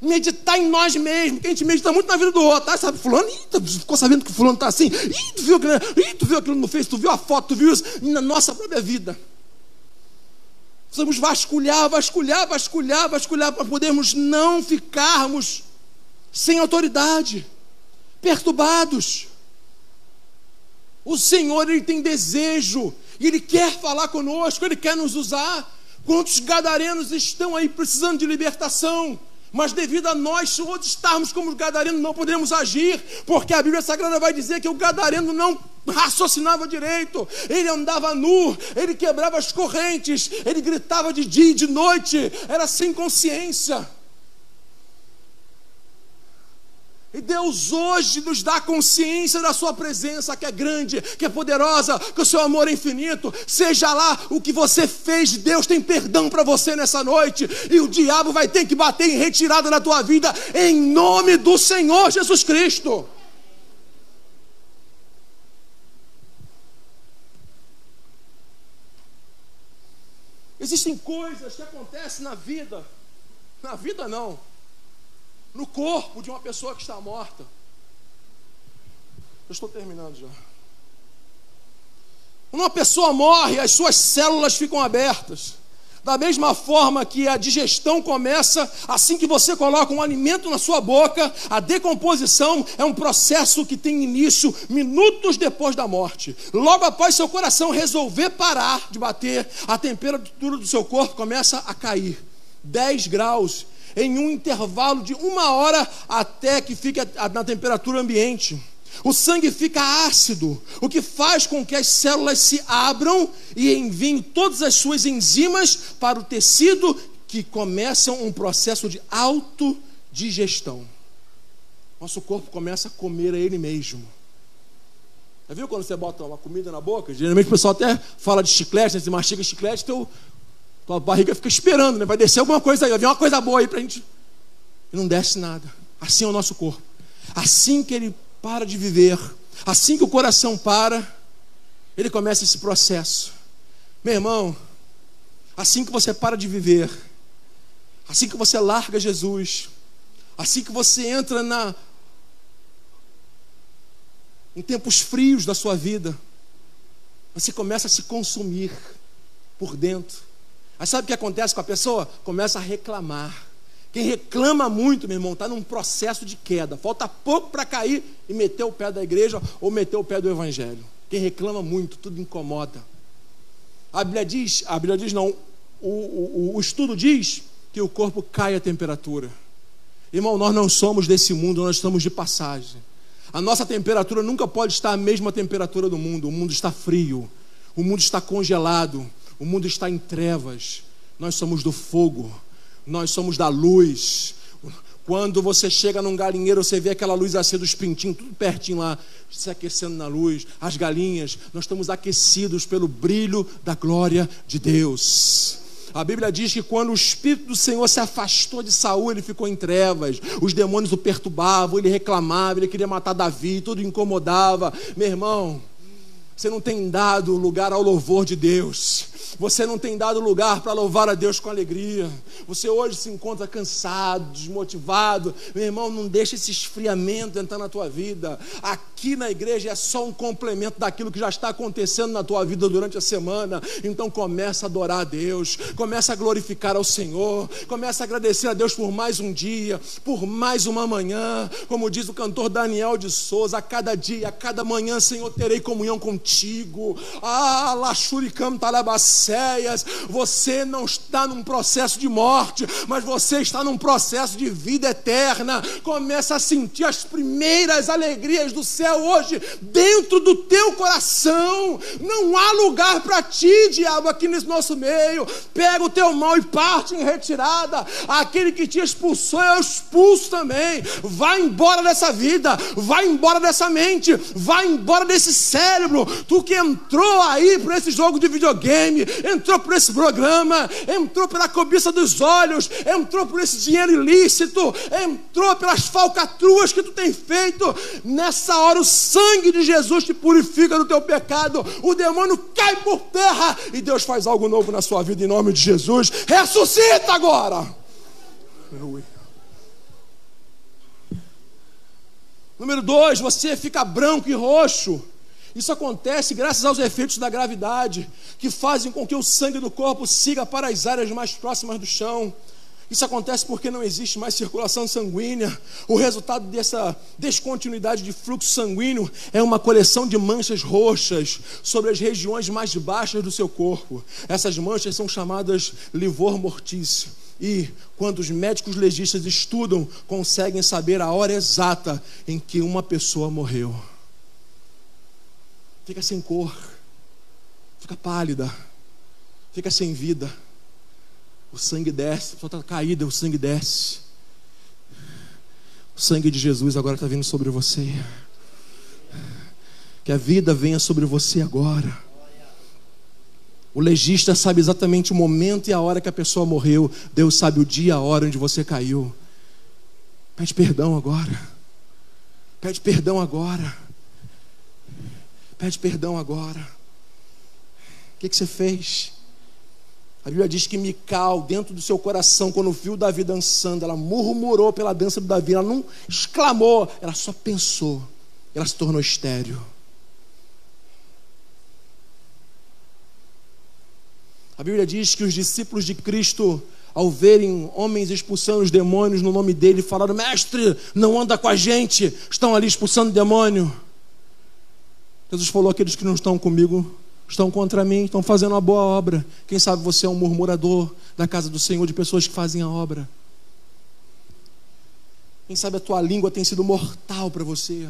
meditar em nós mesmos, que a gente medita muito na vida do outro. Ah, sabe, fulano, ih, tu ficou sabendo que fulano está assim? Ih, tu viu aquilo, tu viu aquilo no Face, tu viu a foto, tu viu isso na nossa própria vida. Precisamos vasculhar, vasculhar, vasculhar, vasculhar, para podermos não ficarmos sem autoridade, perturbados. O Senhor, Ele tem desejo, e Ele quer falar conosco, Ele quer nos usar. Quantos gadarenos estão aí precisando de libertação? Mas devido a nós todos estarmos como Gadareno, não poderemos agir, porque a Bíblia Sagrada vai dizer que o Gadareno não raciocinava direito, ele andava nu, ele quebrava as correntes, ele gritava de dia e de noite, era sem consciência. E Deus hoje nos dá consciência da Sua presença, que é grande, que é poderosa, que o Seu amor é infinito. Seja lá o que você fez, Deus tem perdão para você nessa noite. E o diabo vai ter que bater em retirada da tua vida, em nome do Senhor Jesus Cristo. Existem coisas que acontecem na vida, na vida não, no corpo de uma pessoa que está morta. Eu estou terminando já. Quando uma pessoa morre, as suas células ficam abertas. Da mesma forma que a digestão começa assim que você coloca um alimento na sua boca, a decomposição é um processo que tem início minutos depois da morte. Logo após seu coração resolver parar de bater, a temperatura do seu corpo começa a cair. 10 graus em um intervalo de uma hora até que fique na temperatura ambiente. O sangue fica ácido, o que faz com que as células se abram e enviem todas as suas enzimas para o tecido que começam um processo de autodigestão. Nosso corpo começa a comer a ele mesmo. Já viu quando você bota uma comida na boca? Geralmente o pessoal até fala de chiclete, né? você mastiga chiclete, teu, tua barriga fica esperando, né? vai descer alguma coisa aí, vai vir uma coisa boa aí para a gente. E não desce nada. Assim é o nosso corpo. Assim que ele para de viver, assim que o coração para, ele começa esse processo. Meu irmão, assim que você para de viver, assim que você larga Jesus, assim que você entra na em tempos frios da sua vida, você começa a se consumir por dentro. Aí sabe o que acontece com a pessoa? Começa a reclamar. Quem reclama muito, meu irmão, está num processo de queda. Falta pouco para cair e meter o pé da igreja ou meter o pé do evangelho. Quem reclama muito, tudo incomoda. A Bíblia diz, a Bíblia diz não, o, o, o estudo diz que o corpo cai a temperatura. Irmão, nós não somos desse mundo, nós estamos de passagem. A nossa temperatura nunca pode estar a mesma temperatura do mundo. O mundo está frio, o mundo está congelado, o mundo está em trevas. Nós somos do fogo nós somos da luz. Quando você chega num galinheiro, você vê aquela luz acesa dos pintinhos, tudo pertinho lá, se aquecendo na luz. As galinhas, nós estamos aquecidos pelo brilho da glória de Deus. A Bíblia diz que quando o Espírito do Senhor se afastou de Saul, ele ficou em trevas. Os demônios o perturbavam, ele reclamava, ele queria matar Davi, tudo incomodava. Meu irmão, você não tem dado lugar ao louvor de Deus. Você não tem dado lugar para louvar a Deus com alegria. Você hoje se encontra cansado, desmotivado. Meu irmão, não deixa esse esfriamento entrar na tua vida. Aqui na igreja é só um complemento daquilo que já está acontecendo na tua vida durante a semana. Então começa a adorar a Deus, começa a glorificar ao Senhor, começa a agradecer a Deus por mais um dia, por mais uma manhã. Como diz o cantor Daniel de Souza, a cada dia, a cada manhã, Senhor, terei comunhão contigo. Ah, Lachuricam Talabas Céias, você não está num processo de morte, mas você está num processo de vida eterna. Começa a sentir as primeiras alegrias do céu hoje dentro do teu coração. Não há lugar para ti, diabo, aqui nesse nosso meio. Pega o teu mal e parte em retirada. Aquele que te expulsou, eu expulso também. Vai embora dessa vida, vai embora dessa mente, vai embora desse cérebro. Tu que entrou aí para esse jogo de videogame, entrou por esse programa, entrou pela cobiça dos olhos, entrou por esse dinheiro ilícito, entrou pelas falcatruas que tu tem feito. Nessa hora, o sangue de Jesus te purifica do teu pecado, o demônio cai por terra e Deus faz algo novo na sua vida em nome de Jesus. Ressuscita agora. Número dois, você fica branco e roxo. Isso acontece graças aos efeitos da gravidade, que fazem com que o sangue do corpo siga para as áreas mais próximas do chão. Isso acontece porque não existe mais circulação sanguínea. O resultado dessa descontinuidade de fluxo sanguíneo é uma coleção de manchas roxas sobre as regiões mais baixas do seu corpo. Essas manchas são chamadas livor mortício. E quando os médicos legistas estudam, conseguem saber a hora exata em que uma pessoa morreu fica sem cor, fica pálida, fica sem vida. O sangue desce, a pessoa está caída, o sangue desce. O sangue de Jesus agora está vindo sobre você. Que a vida venha sobre você agora. O legista sabe exatamente o momento e a hora que a pessoa morreu. Deus sabe o dia e a hora onde você caiu. Pede perdão agora. Pede perdão agora. Pede perdão agora. O que, que você fez? A Bíblia diz que Mical, dentro do seu coração, quando viu Davi dançando, ela murmurou pela dança do Davi, ela não exclamou, ela só pensou. Ela se tornou estéreo. A Bíblia diz que os discípulos de Cristo, ao verem homens expulsando os demônios no nome dele, falaram: Mestre, não anda com a gente, estão ali expulsando demônio. Jesus falou: Aqueles que não estão comigo estão contra mim, estão fazendo uma boa obra. Quem sabe você é um murmurador da casa do Senhor, de pessoas que fazem a obra. Quem sabe a tua língua tem sido mortal para você.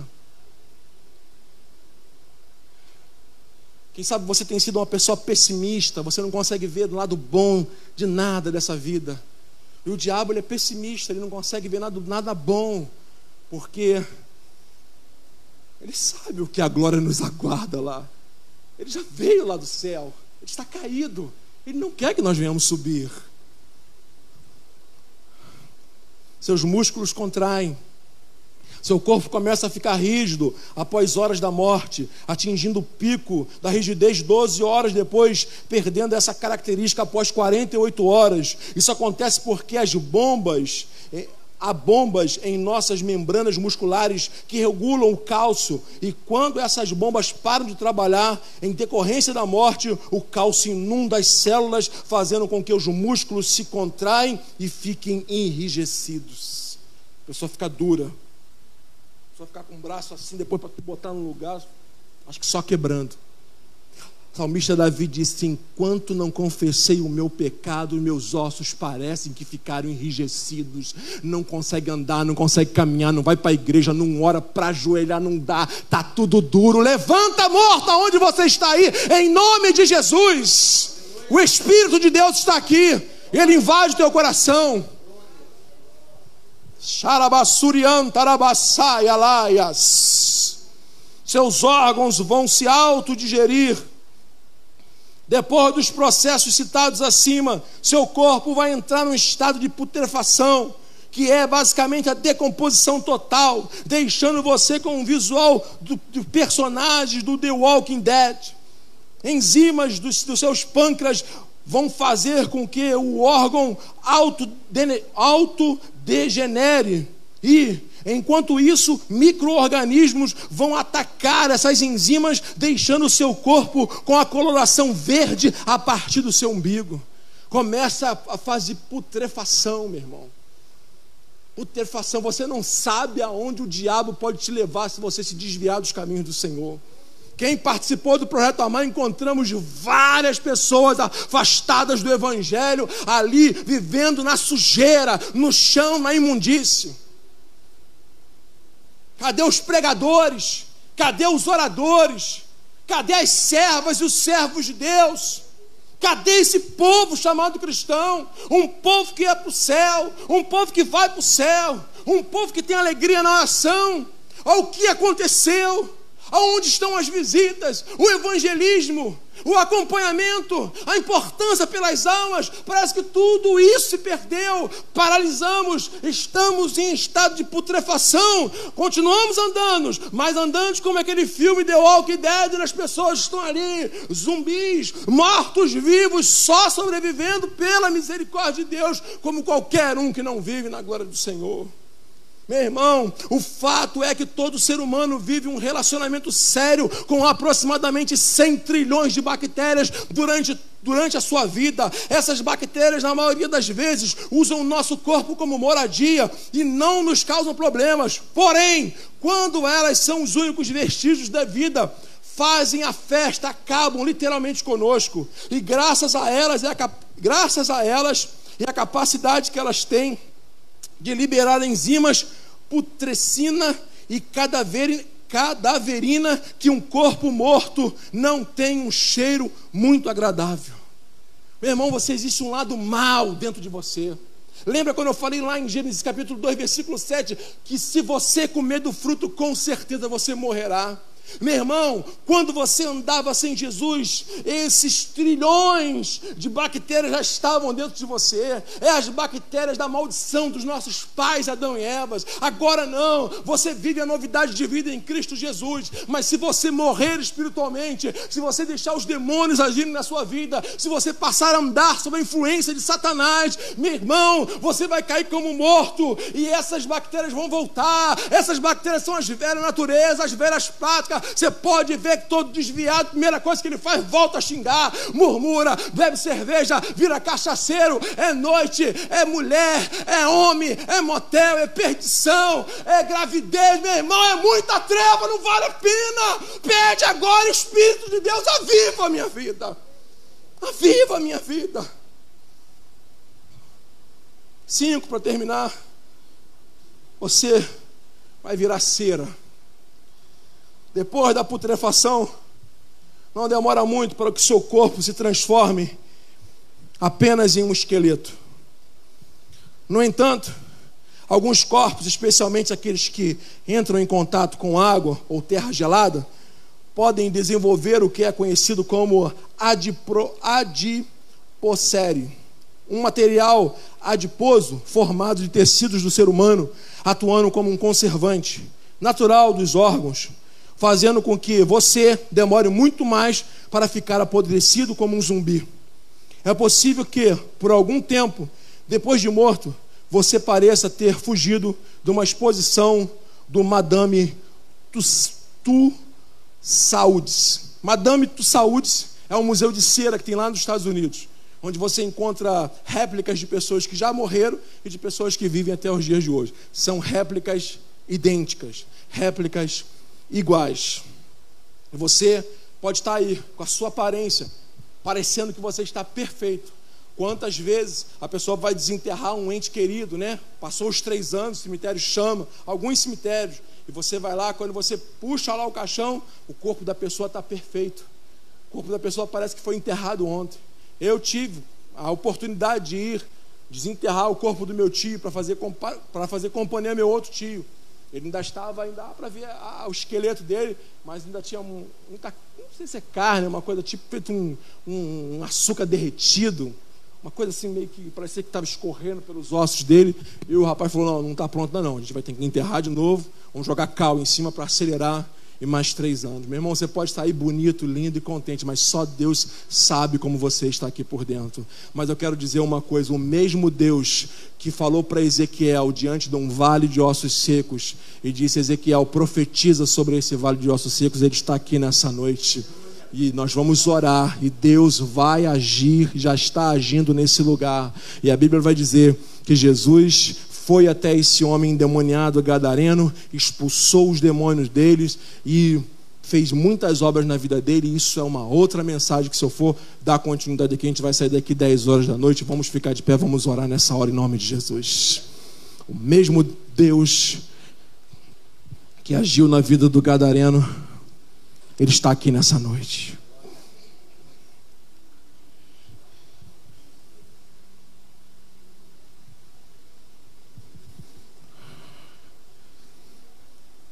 Quem sabe você tem sido uma pessoa pessimista, você não consegue ver do lado bom de nada dessa vida. E o diabo ele é pessimista, ele não consegue ver nada, nada bom, porque ele sabe o que a glória nos aguarda lá. Ele já veio lá do céu, ele está caído, ele não quer que nós venhamos subir. Seus músculos contraem, seu corpo começa a ficar rígido após horas da morte, atingindo o pico da rigidez 12 horas depois, perdendo essa característica após 48 horas. Isso acontece porque as bombas, eh, há bombas em nossas membranas musculares que regulam o cálcio, e quando essas bombas param de trabalhar, em decorrência da morte, o cálcio inunda as células, fazendo com que os músculos se contraem e fiquem enrijecidos. A pessoa fica dura só ficar com o braço assim, depois para botar no lugar, acho que só quebrando. Salmista Davi disse: Enquanto não confessei o meu pecado, meus ossos parecem que ficaram enrijecidos. Não consegue andar, não consegue caminhar, não vai para a igreja, não ora para ajoelhar, não dá, tá tudo duro. Levanta, morto, aonde você está aí, em nome de Jesus. O Espírito de Deus está aqui, ele invade o teu coração. Seus órgãos vão se autodigerir. Depois dos processos citados acima, seu corpo vai entrar num estado de putrefação, que é basicamente a decomposição total, deixando você com um visual do, personagens do The Walking Dead. Enzimas dos, dos seus pâncreas vão fazer com que o órgão auto, auto. E, enquanto isso, micro-organismos vão atacar essas enzimas, deixando o seu corpo com a coloração verde a partir do seu umbigo. Começa a fase putrefação, meu irmão. Putrefação, você não sabe aonde o diabo pode te levar se você se desviar dos caminhos do Senhor. Quem participou do projeto Amar, encontramos várias pessoas afastadas do Evangelho, ali vivendo na sujeira, no chão, na imundície. Cadê os pregadores? Cadê os oradores? Cadê as servas e os servos de Deus? Cadê esse povo chamado cristão? Um povo que é para o céu, um povo que vai para o céu, um povo que tem alegria na ação. Olha o que aconteceu. Aonde estão as visitas, o evangelismo, o acompanhamento, a importância pelas almas? Parece que tudo isso se perdeu. Paralisamos, estamos em estado de putrefação. Continuamos andando, mas andando como aquele filme The Walking Dead, as pessoas estão ali, zumbis, mortos vivos, só sobrevivendo pela misericórdia de Deus, como qualquer um que não vive na glória do Senhor. Meu irmão, o fato é que todo ser humano vive um relacionamento sério com aproximadamente 100 trilhões de bactérias durante, durante a sua vida. Essas bactérias, na maioria das vezes, usam o nosso corpo como moradia e não nos causam problemas. Porém, quando elas são os únicos vestígios da vida, fazem a festa, acabam literalmente conosco. E graças a elas, é graças a elas e a capacidade que elas têm de liberar enzimas putrescina e cadaverina que um corpo morto não tem um cheiro muito agradável. Meu irmão, você existe um lado mal dentro de você. Lembra quando eu falei lá em Gênesis capítulo 2, versículo 7, que se você comer do fruto, com certeza você morrerá. Meu irmão, quando você andava sem Jesus, esses trilhões de bactérias já estavam dentro de você. É as bactérias da maldição dos nossos pais, Adão e Eva. Agora não, você vive a novidade de vida em Cristo Jesus. Mas se você morrer espiritualmente, se você deixar os demônios agirem na sua vida, se você passar a andar sob a influência de Satanás, meu irmão, você vai cair como morto e essas bactérias vão voltar. Essas bactérias são as velhas naturezas, as velhas práticas você pode ver que todo desviado, primeira coisa que ele faz, volta a xingar, murmura, bebe cerveja, vira cachaceiro, é noite, é mulher, é homem, é motel, é perdição, é gravidez, meu irmão, é muita treva, não vale a pena. Pede agora, Espírito de Deus, aviva a minha vida. Aviva a minha vida. Cinco para terminar. Você vai virar cera. Depois da putrefação, não demora muito para que seu corpo se transforme apenas em um esqueleto. No entanto, alguns corpos, especialmente aqueles que entram em contato com água ou terra gelada, podem desenvolver o que é conhecido como adipro, adipocere, um material adiposo formado de tecidos do ser humano, atuando como um conservante natural dos órgãos fazendo com que você demore muito mais para ficar apodrecido como um zumbi. É possível que, por algum tempo, depois de morto, você pareça ter fugido de uma exposição do Madame Tussauds. Madame Tussauds é um museu de cera que tem lá nos Estados Unidos, onde você encontra réplicas de pessoas que já morreram e de pessoas que vivem até os dias de hoje. São réplicas idênticas, réplicas iguais. Você pode estar aí com a sua aparência, parecendo que você está perfeito. Quantas vezes a pessoa vai desenterrar um ente querido, né? Passou os três anos, o cemitério chama, alguns cemitérios, e você vai lá, quando você puxa lá o caixão, o corpo da pessoa está perfeito. O corpo da pessoa parece que foi enterrado ontem. Eu tive a oportunidade de ir desenterrar o corpo do meu tio para fazer, para fazer companhia ao meu outro tio. Ele ainda estava, ainda para ver a, o esqueleto dele, mas ainda tinha um, muita, não sei se é carne, uma coisa tipo feito um, um, um açúcar derretido, uma coisa assim meio que parecia que estava escorrendo pelos ossos dele. E o rapaz falou: Não, não está pronto ainda não, a gente vai ter que enterrar de novo, vamos jogar cal em cima para acelerar e mais três anos. Meu irmão, você pode aí bonito, lindo e contente, mas só Deus sabe como você está aqui por dentro. Mas eu quero dizer uma coisa: o mesmo Deus que falou para Ezequiel diante de um vale de ossos secos e disse: Ezequiel, profetiza sobre esse vale de ossos secos, ele está aqui nessa noite. E nós vamos orar, e Deus vai agir, já está agindo nesse lugar. E a Bíblia vai dizer que Jesus foi até esse homem endemoniado gadareno, expulsou os demônios deles e fez muitas obras na vida dele. Isso é uma outra mensagem que, se eu for dar continuidade aqui, a gente vai sair daqui 10 horas da noite. Vamos ficar de pé, vamos orar nessa hora em nome de Jesus. O mesmo Deus que agiu na vida do gadareno, ele está aqui nessa noite.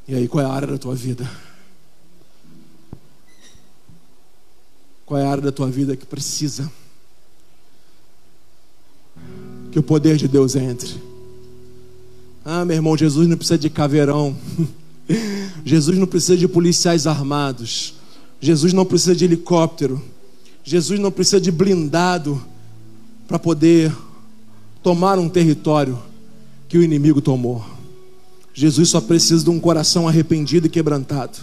E aí, qual é a área da tua vida? Qual é a área da tua vida que precisa que o poder de Deus entre? Ah, meu irmão, Jesus não precisa de caveirão. Jesus não precisa de policiais armados. Jesus não precisa de helicóptero. Jesus não precisa de blindado para poder tomar um território que o inimigo tomou. Jesus só precisa de um coração arrependido e quebrantado.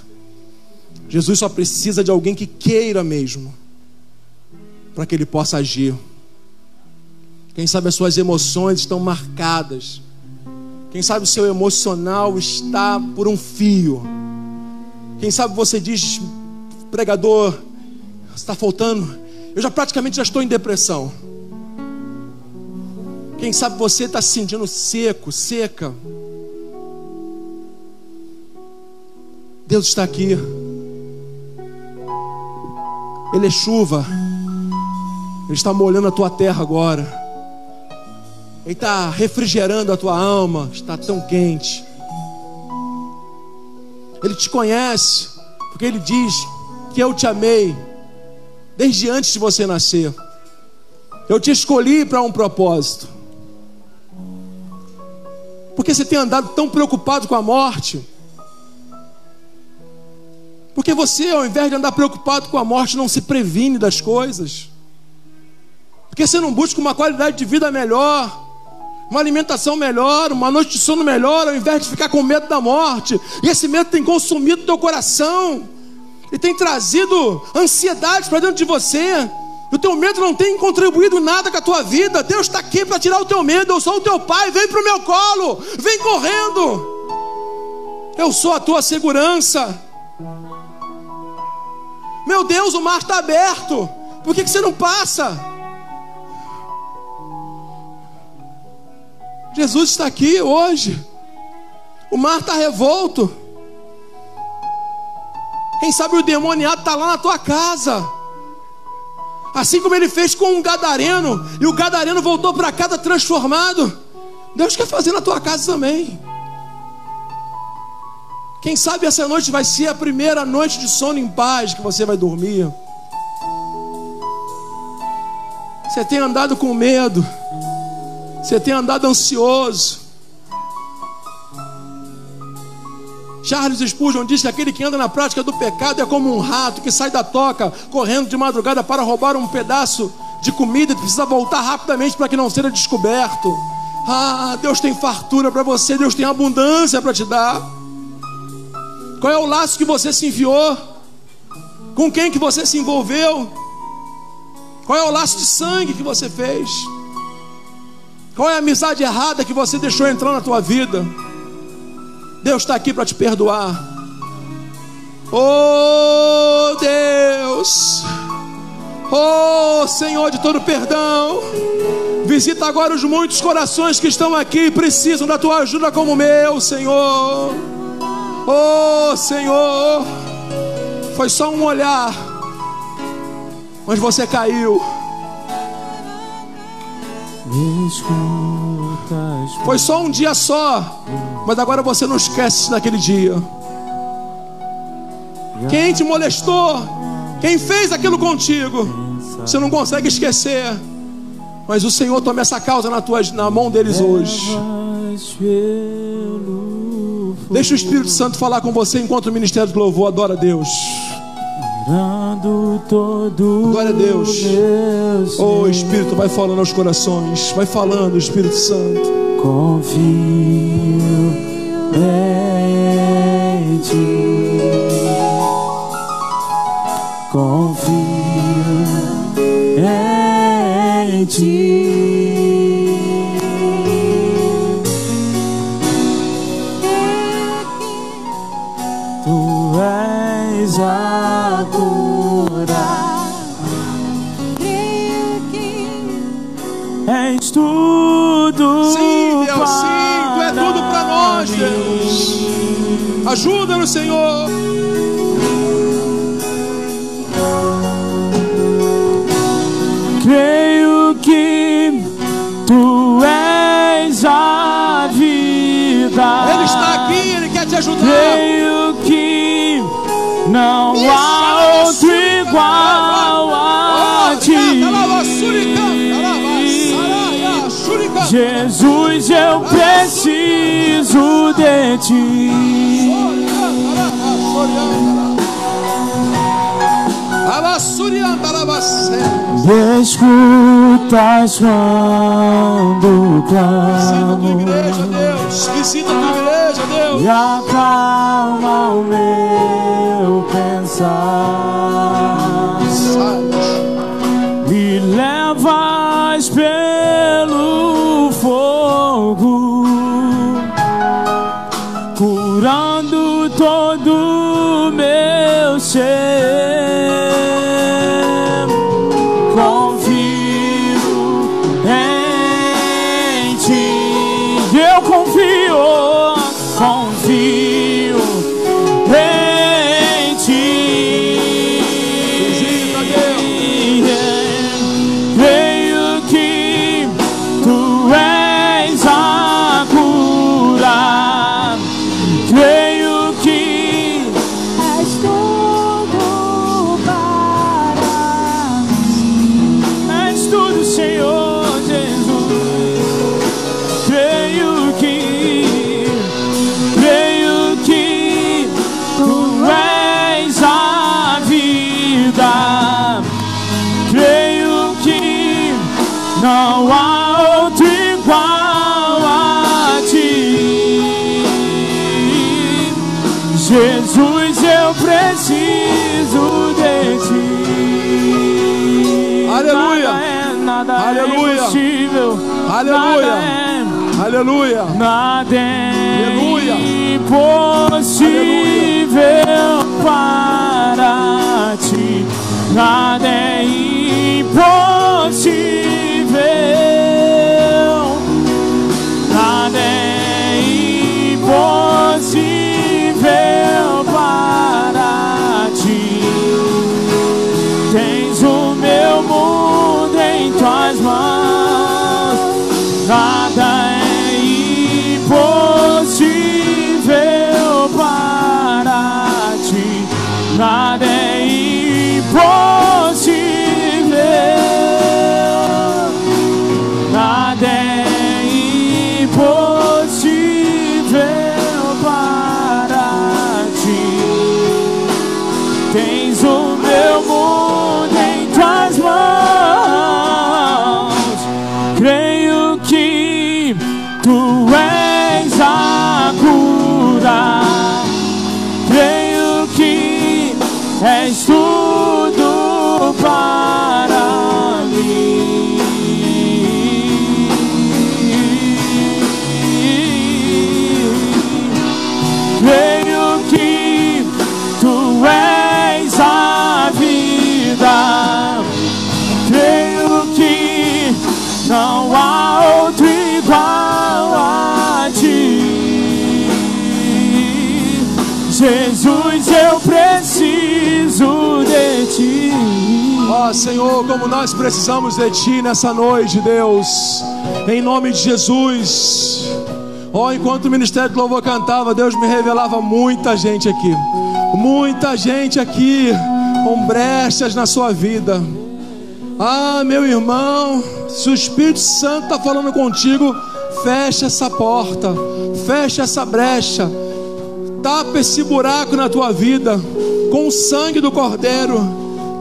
Jesus só precisa de alguém que queira mesmo, para que ele possa agir. Quem sabe as suas emoções estão marcadas. Quem sabe o seu emocional está por um fio. Quem sabe você diz, pregador, está faltando. Eu já praticamente já estou em depressão. Quem sabe você está se sentindo seco, seca. Deus está aqui. Ele é chuva. Ele está molhando a tua terra agora. Ele está refrigerando a tua alma, está tão quente. Ele te conhece, porque Ele diz que eu te amei desde antes de você nascer. Eu te escolhi para um propósito. Porque você tem andado tão preocupado com a morte? Porque você, ao invés de andar preocupado com a morte, não se previne das coisas. Porque você não busca uma qualidade de vida melhor uma alimentação melhor, uma noite de sono melhor, ao invés de ficar com medo da morte. E esse medo tem consumido teu coração e tem trazido ansiedade para dentro de você. O teu medo não tem contribuído nada com a tua vida. Deus está aqui para tirar o teu medo. Eu sou o teu pai. Vem para o meu colo. Vem correndo. Eu sou a tua segurança. Meu Deus, o mar está aberto. Por que, que você não passa? Jesus está aqui hoje. O mar está revolto. Quem sabe o demoniado está lá na tua casa. Assim como ele fez com um gadareno, e o gadareno voltou para casa transformado. Deus quer fazer na tua casa também. Quem sabe essa noite vai ser a primeira noite de sono em paz que você vai dormir. Você tem andado com medo. Você tem andado ansioso. Charles Spurgeon diz que aquele que anda na prática do pecado é como um rato que sai da toca, correndo de madrugada para roubar um pedaço de comida e precisa voltar rapidamente para que não seja descoberto. Ah, Deus tem fartura para você, Deus tem abundância para te dar. Qual é o laço que você se enfiou? Com quem que você se envolveu? Qual é o laço de sangue que você fez? Qual é a amizade errada que você deixou entrar na tua vida? Deus está aqui para te perdoar. Oh Deus, oh Senhor de todo perdão, visita agora os muitos corações que estão aqui e precisam da tua ajuda como o meu, Senhor. Oh Senhor, foi só um olhar, mas você caiu. Foi só um dia só, mas agora você não esquece daquele dia. Quem te molestou, quem fez aquilo contigo, você não consegue esquecer. Mas o Senhor toma essa causa na, tua, na mão deles hoje. Deixa o Espírito Santo falar com você enquanto o ministério do louvor adora a Deus. Glória a Deus. Oh Espírito, vai falando aos corações. Vai falando, Espírito Santo. Confio em ti. Confio em ti. Tudo. Sim, Deus, sim, tu é tudo para nós. Deus. Ajuda-nos, Senhor. Creio que tu és a vida. Ele está aqui, ele quer te ajudar. Creio que não há outro igual Jesus, eu preciso de ti. Escutas quando Visita a tua clamo igreja, Deus. Visita a tua igreja, Deus. e acalma o meu pensar. Me levas pelo fogo, curando todo meu ser. Confio em ti, eu confio, confio Aleluia. Nada é, Aleluia. nada é Aleluia. impossível para ti. Nada é impossível. Nada é impossível para ti. Tens o meu mundo em tuas mãos. Nós precisamos de Ti nessa noite, Deus, em nome de Jesus. Ó, enquanto o Ministério do Louvor cantava, Deus me revelava muita gente aqui, muita gente aqui com brechas na sua vida. Ah, meu irmão, se o Espírito Santo está falando contigo, fecha essa porta, fecha essa brecha, tapa esse buraco na tua vida com o sangue do Cordeiro.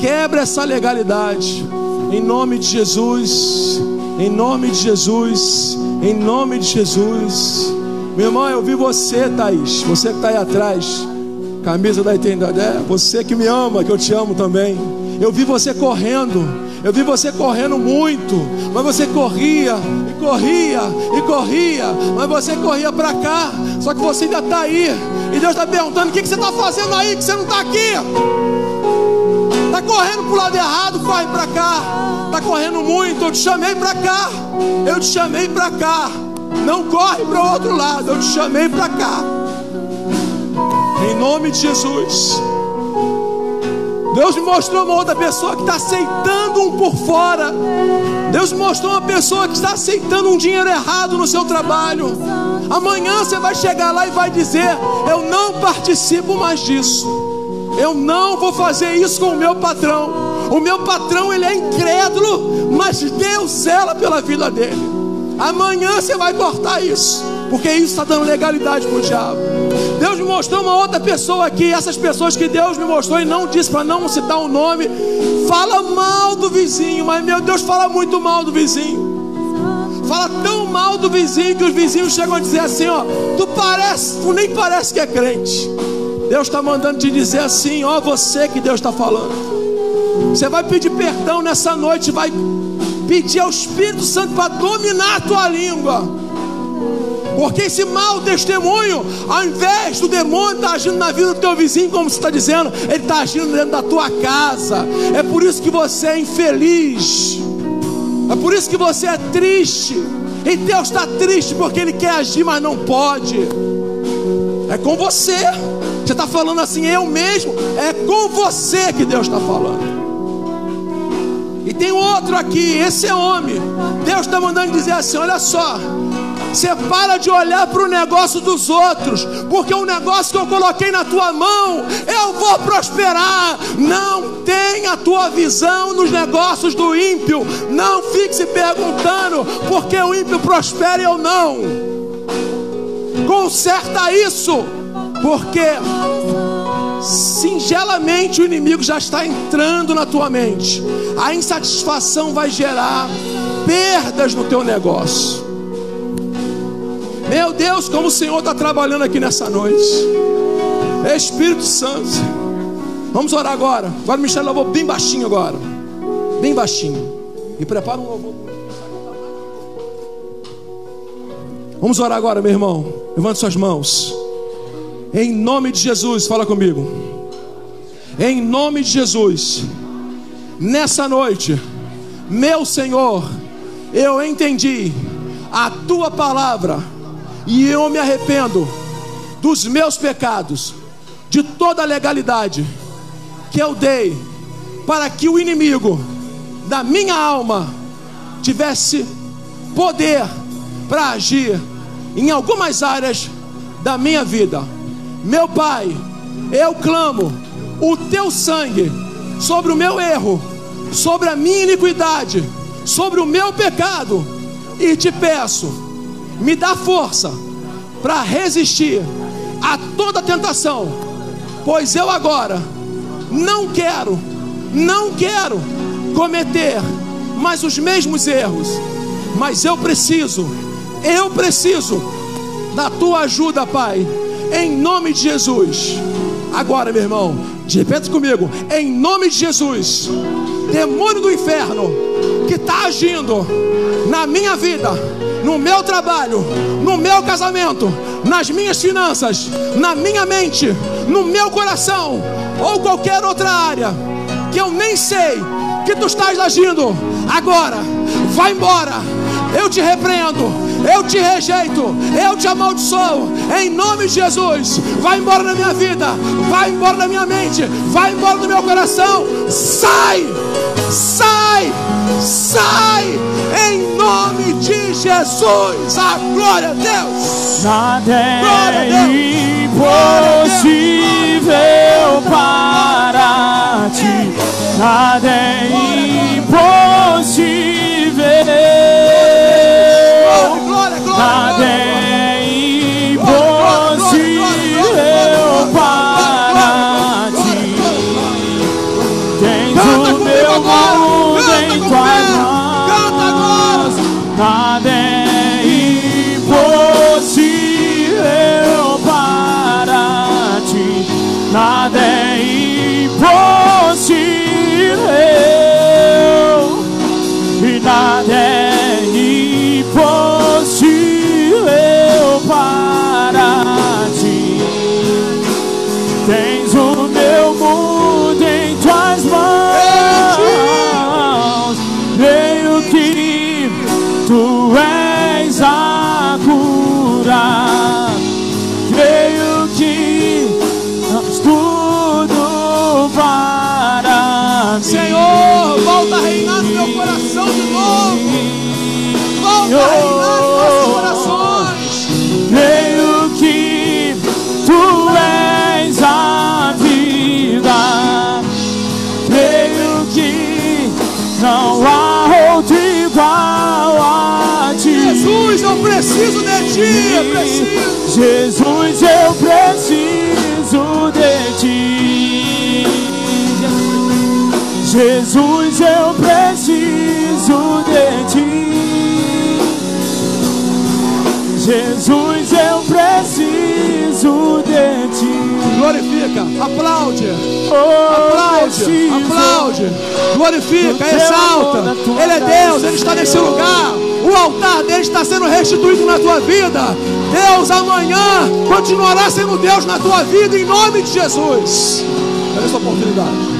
Quebra essa legalidade. Em nome de Jesus. Em nome de Jesus. Em nome de Jesus. Meu irmão, eu vi você, Thaís. Você que está aí atrás. Camisa da eternidade. É, você que me ama, que eu te amo também. Eu vi você correndo. Eu vi você correndo muito. Mas você corria e corria e corria. Mas você corria para cá. Só que você ainda está aí. E Deus está perguntando: o que, que você está fazendo aí que você não está aqui? Correndo pro lado errado, corre para cá. Tá correndo muito, eu te chamei para cá. Eu te chamei para cá. Não corre para o outro lado, eu te chamei para cá. Em nome de Jesus. Deus me mostrou uma outra pessoa que está aceitando um por fora. Deus me mostrou uma pessoa que está aceitando um dinheiro errado no seu trabalho. Amanhã você vai chegar lá e vai dizer: Eu não participo mais disso. Eu não vou fazer isso com o meu patrão. O meu patrão ele é incrédulo, mas Deus zela pela vida dele. Amanhã você vai cortar isso, porque isso está dando legalidade para o diabo. Deus me mostrou uma outra pessoa aqui, essas pessoas que Deus me mostrou e não disse para não citar o nome, fala mal do vizinho, mas meu Deus fala muito mal do vizinho. Fala tão mal do vizinho que os vizinhos chegam a dizer assim, ó, tu parece, tu nem parece que é crente. Deus está mandando te dizer assim, ó, você que Deus está falando. Você vai pedir perdão nessa noite, vai pedir ao Espírito Santo para dominar a tua língua. Porque esse mau testemunho, ao invés do demônio estar agindo na vida do teu vizinho, como você está dizendo, ele está agindo dentro da tua casa. É por isso que você é infeliz. É por isso que você é triste. E Deus está triste porque Ele quer agir, mas não pode. É com você. Você está falando assim, eu mesmo. É com você que Deus está falando. E tem outro aqui, esse é homem. Deus está mandando dizer assim: olha só. Você para de olhar para o negócio dos outros, porque o negócio que eu coloquei na tua mão, eu vou prosperar. Não tenha a tua visão nos negócios do ímpio. Não fique se perguntando porque o ímpio prospera eu não. Conserta isso, porque singelamente o inimigo já está entrando na tua mente. A insatisfação vai gerar perdas no teu negócio. Meu Deus, como o Senhor está trabalhando aqui nessa noite. Espírito Santo. Vamos orar agora. Agora o Michel lavou bem baixinho agora. Bem baixinho. E prepara um louvor. Vamos orar agora, meu irmão. Levante suas mãos. Em nome de Jesus, fala comigo. Em nome de Jesus. Nessa noite, meu Senhor, eu entendi a tua palavra e eu me arrependo dos meus pecados, de toda a legalidade que eu dei para que o inimigo da minha alma tivesse poder para agir em algumas áreas da minha vida. Meu Pai, eu clamo o teu sangue sobre o meu erro, sobre a minha iniquidade, sobre o meu pecado e te peço, me dá força para resistir a toda tentação, pois eu agora não quero, não quero cometer mais os mesmos erros, mas eu preciso, eu preciso da tua ajuda, Pai, em nome de Jesus. Agora, meu irmão, repete comigo, em nome de Jesus, demônio do inferno que está agindo na minha vida, no meu trabalho, no meu casamento, nas minhas finanças, na minha mente, no meu coração ou qualquer outra área que eu nem sei que tu estás agindo. Agora, vai embora. Eu te repreendo, eu te rejeito, eu te amaldiçoo, em nome de Jesus. Vai embora da minha vida, vai embora da minha mente, vai embora do meu coração. Sai, sai, sai, em nome de Jesus. A glória a Deus. Nada é impossível para ti. Nada é impossível. Nada é impossível para ti. Tens o meu agora, preciso. Jesus, eu preciso de ti. Jesus, eu preciso de ti. Jesus, eu preciso de ti. Glorifica, aplaude, Oh, aplaude, aplaude. Glorifica, exalta. Ele é Deus, Ele está nesse lugar. O altar dele está sendo restituído na tua vida. Deus amanhã continuará sendo Deus na tua vida em nome de Jesus. Essa oportunidade.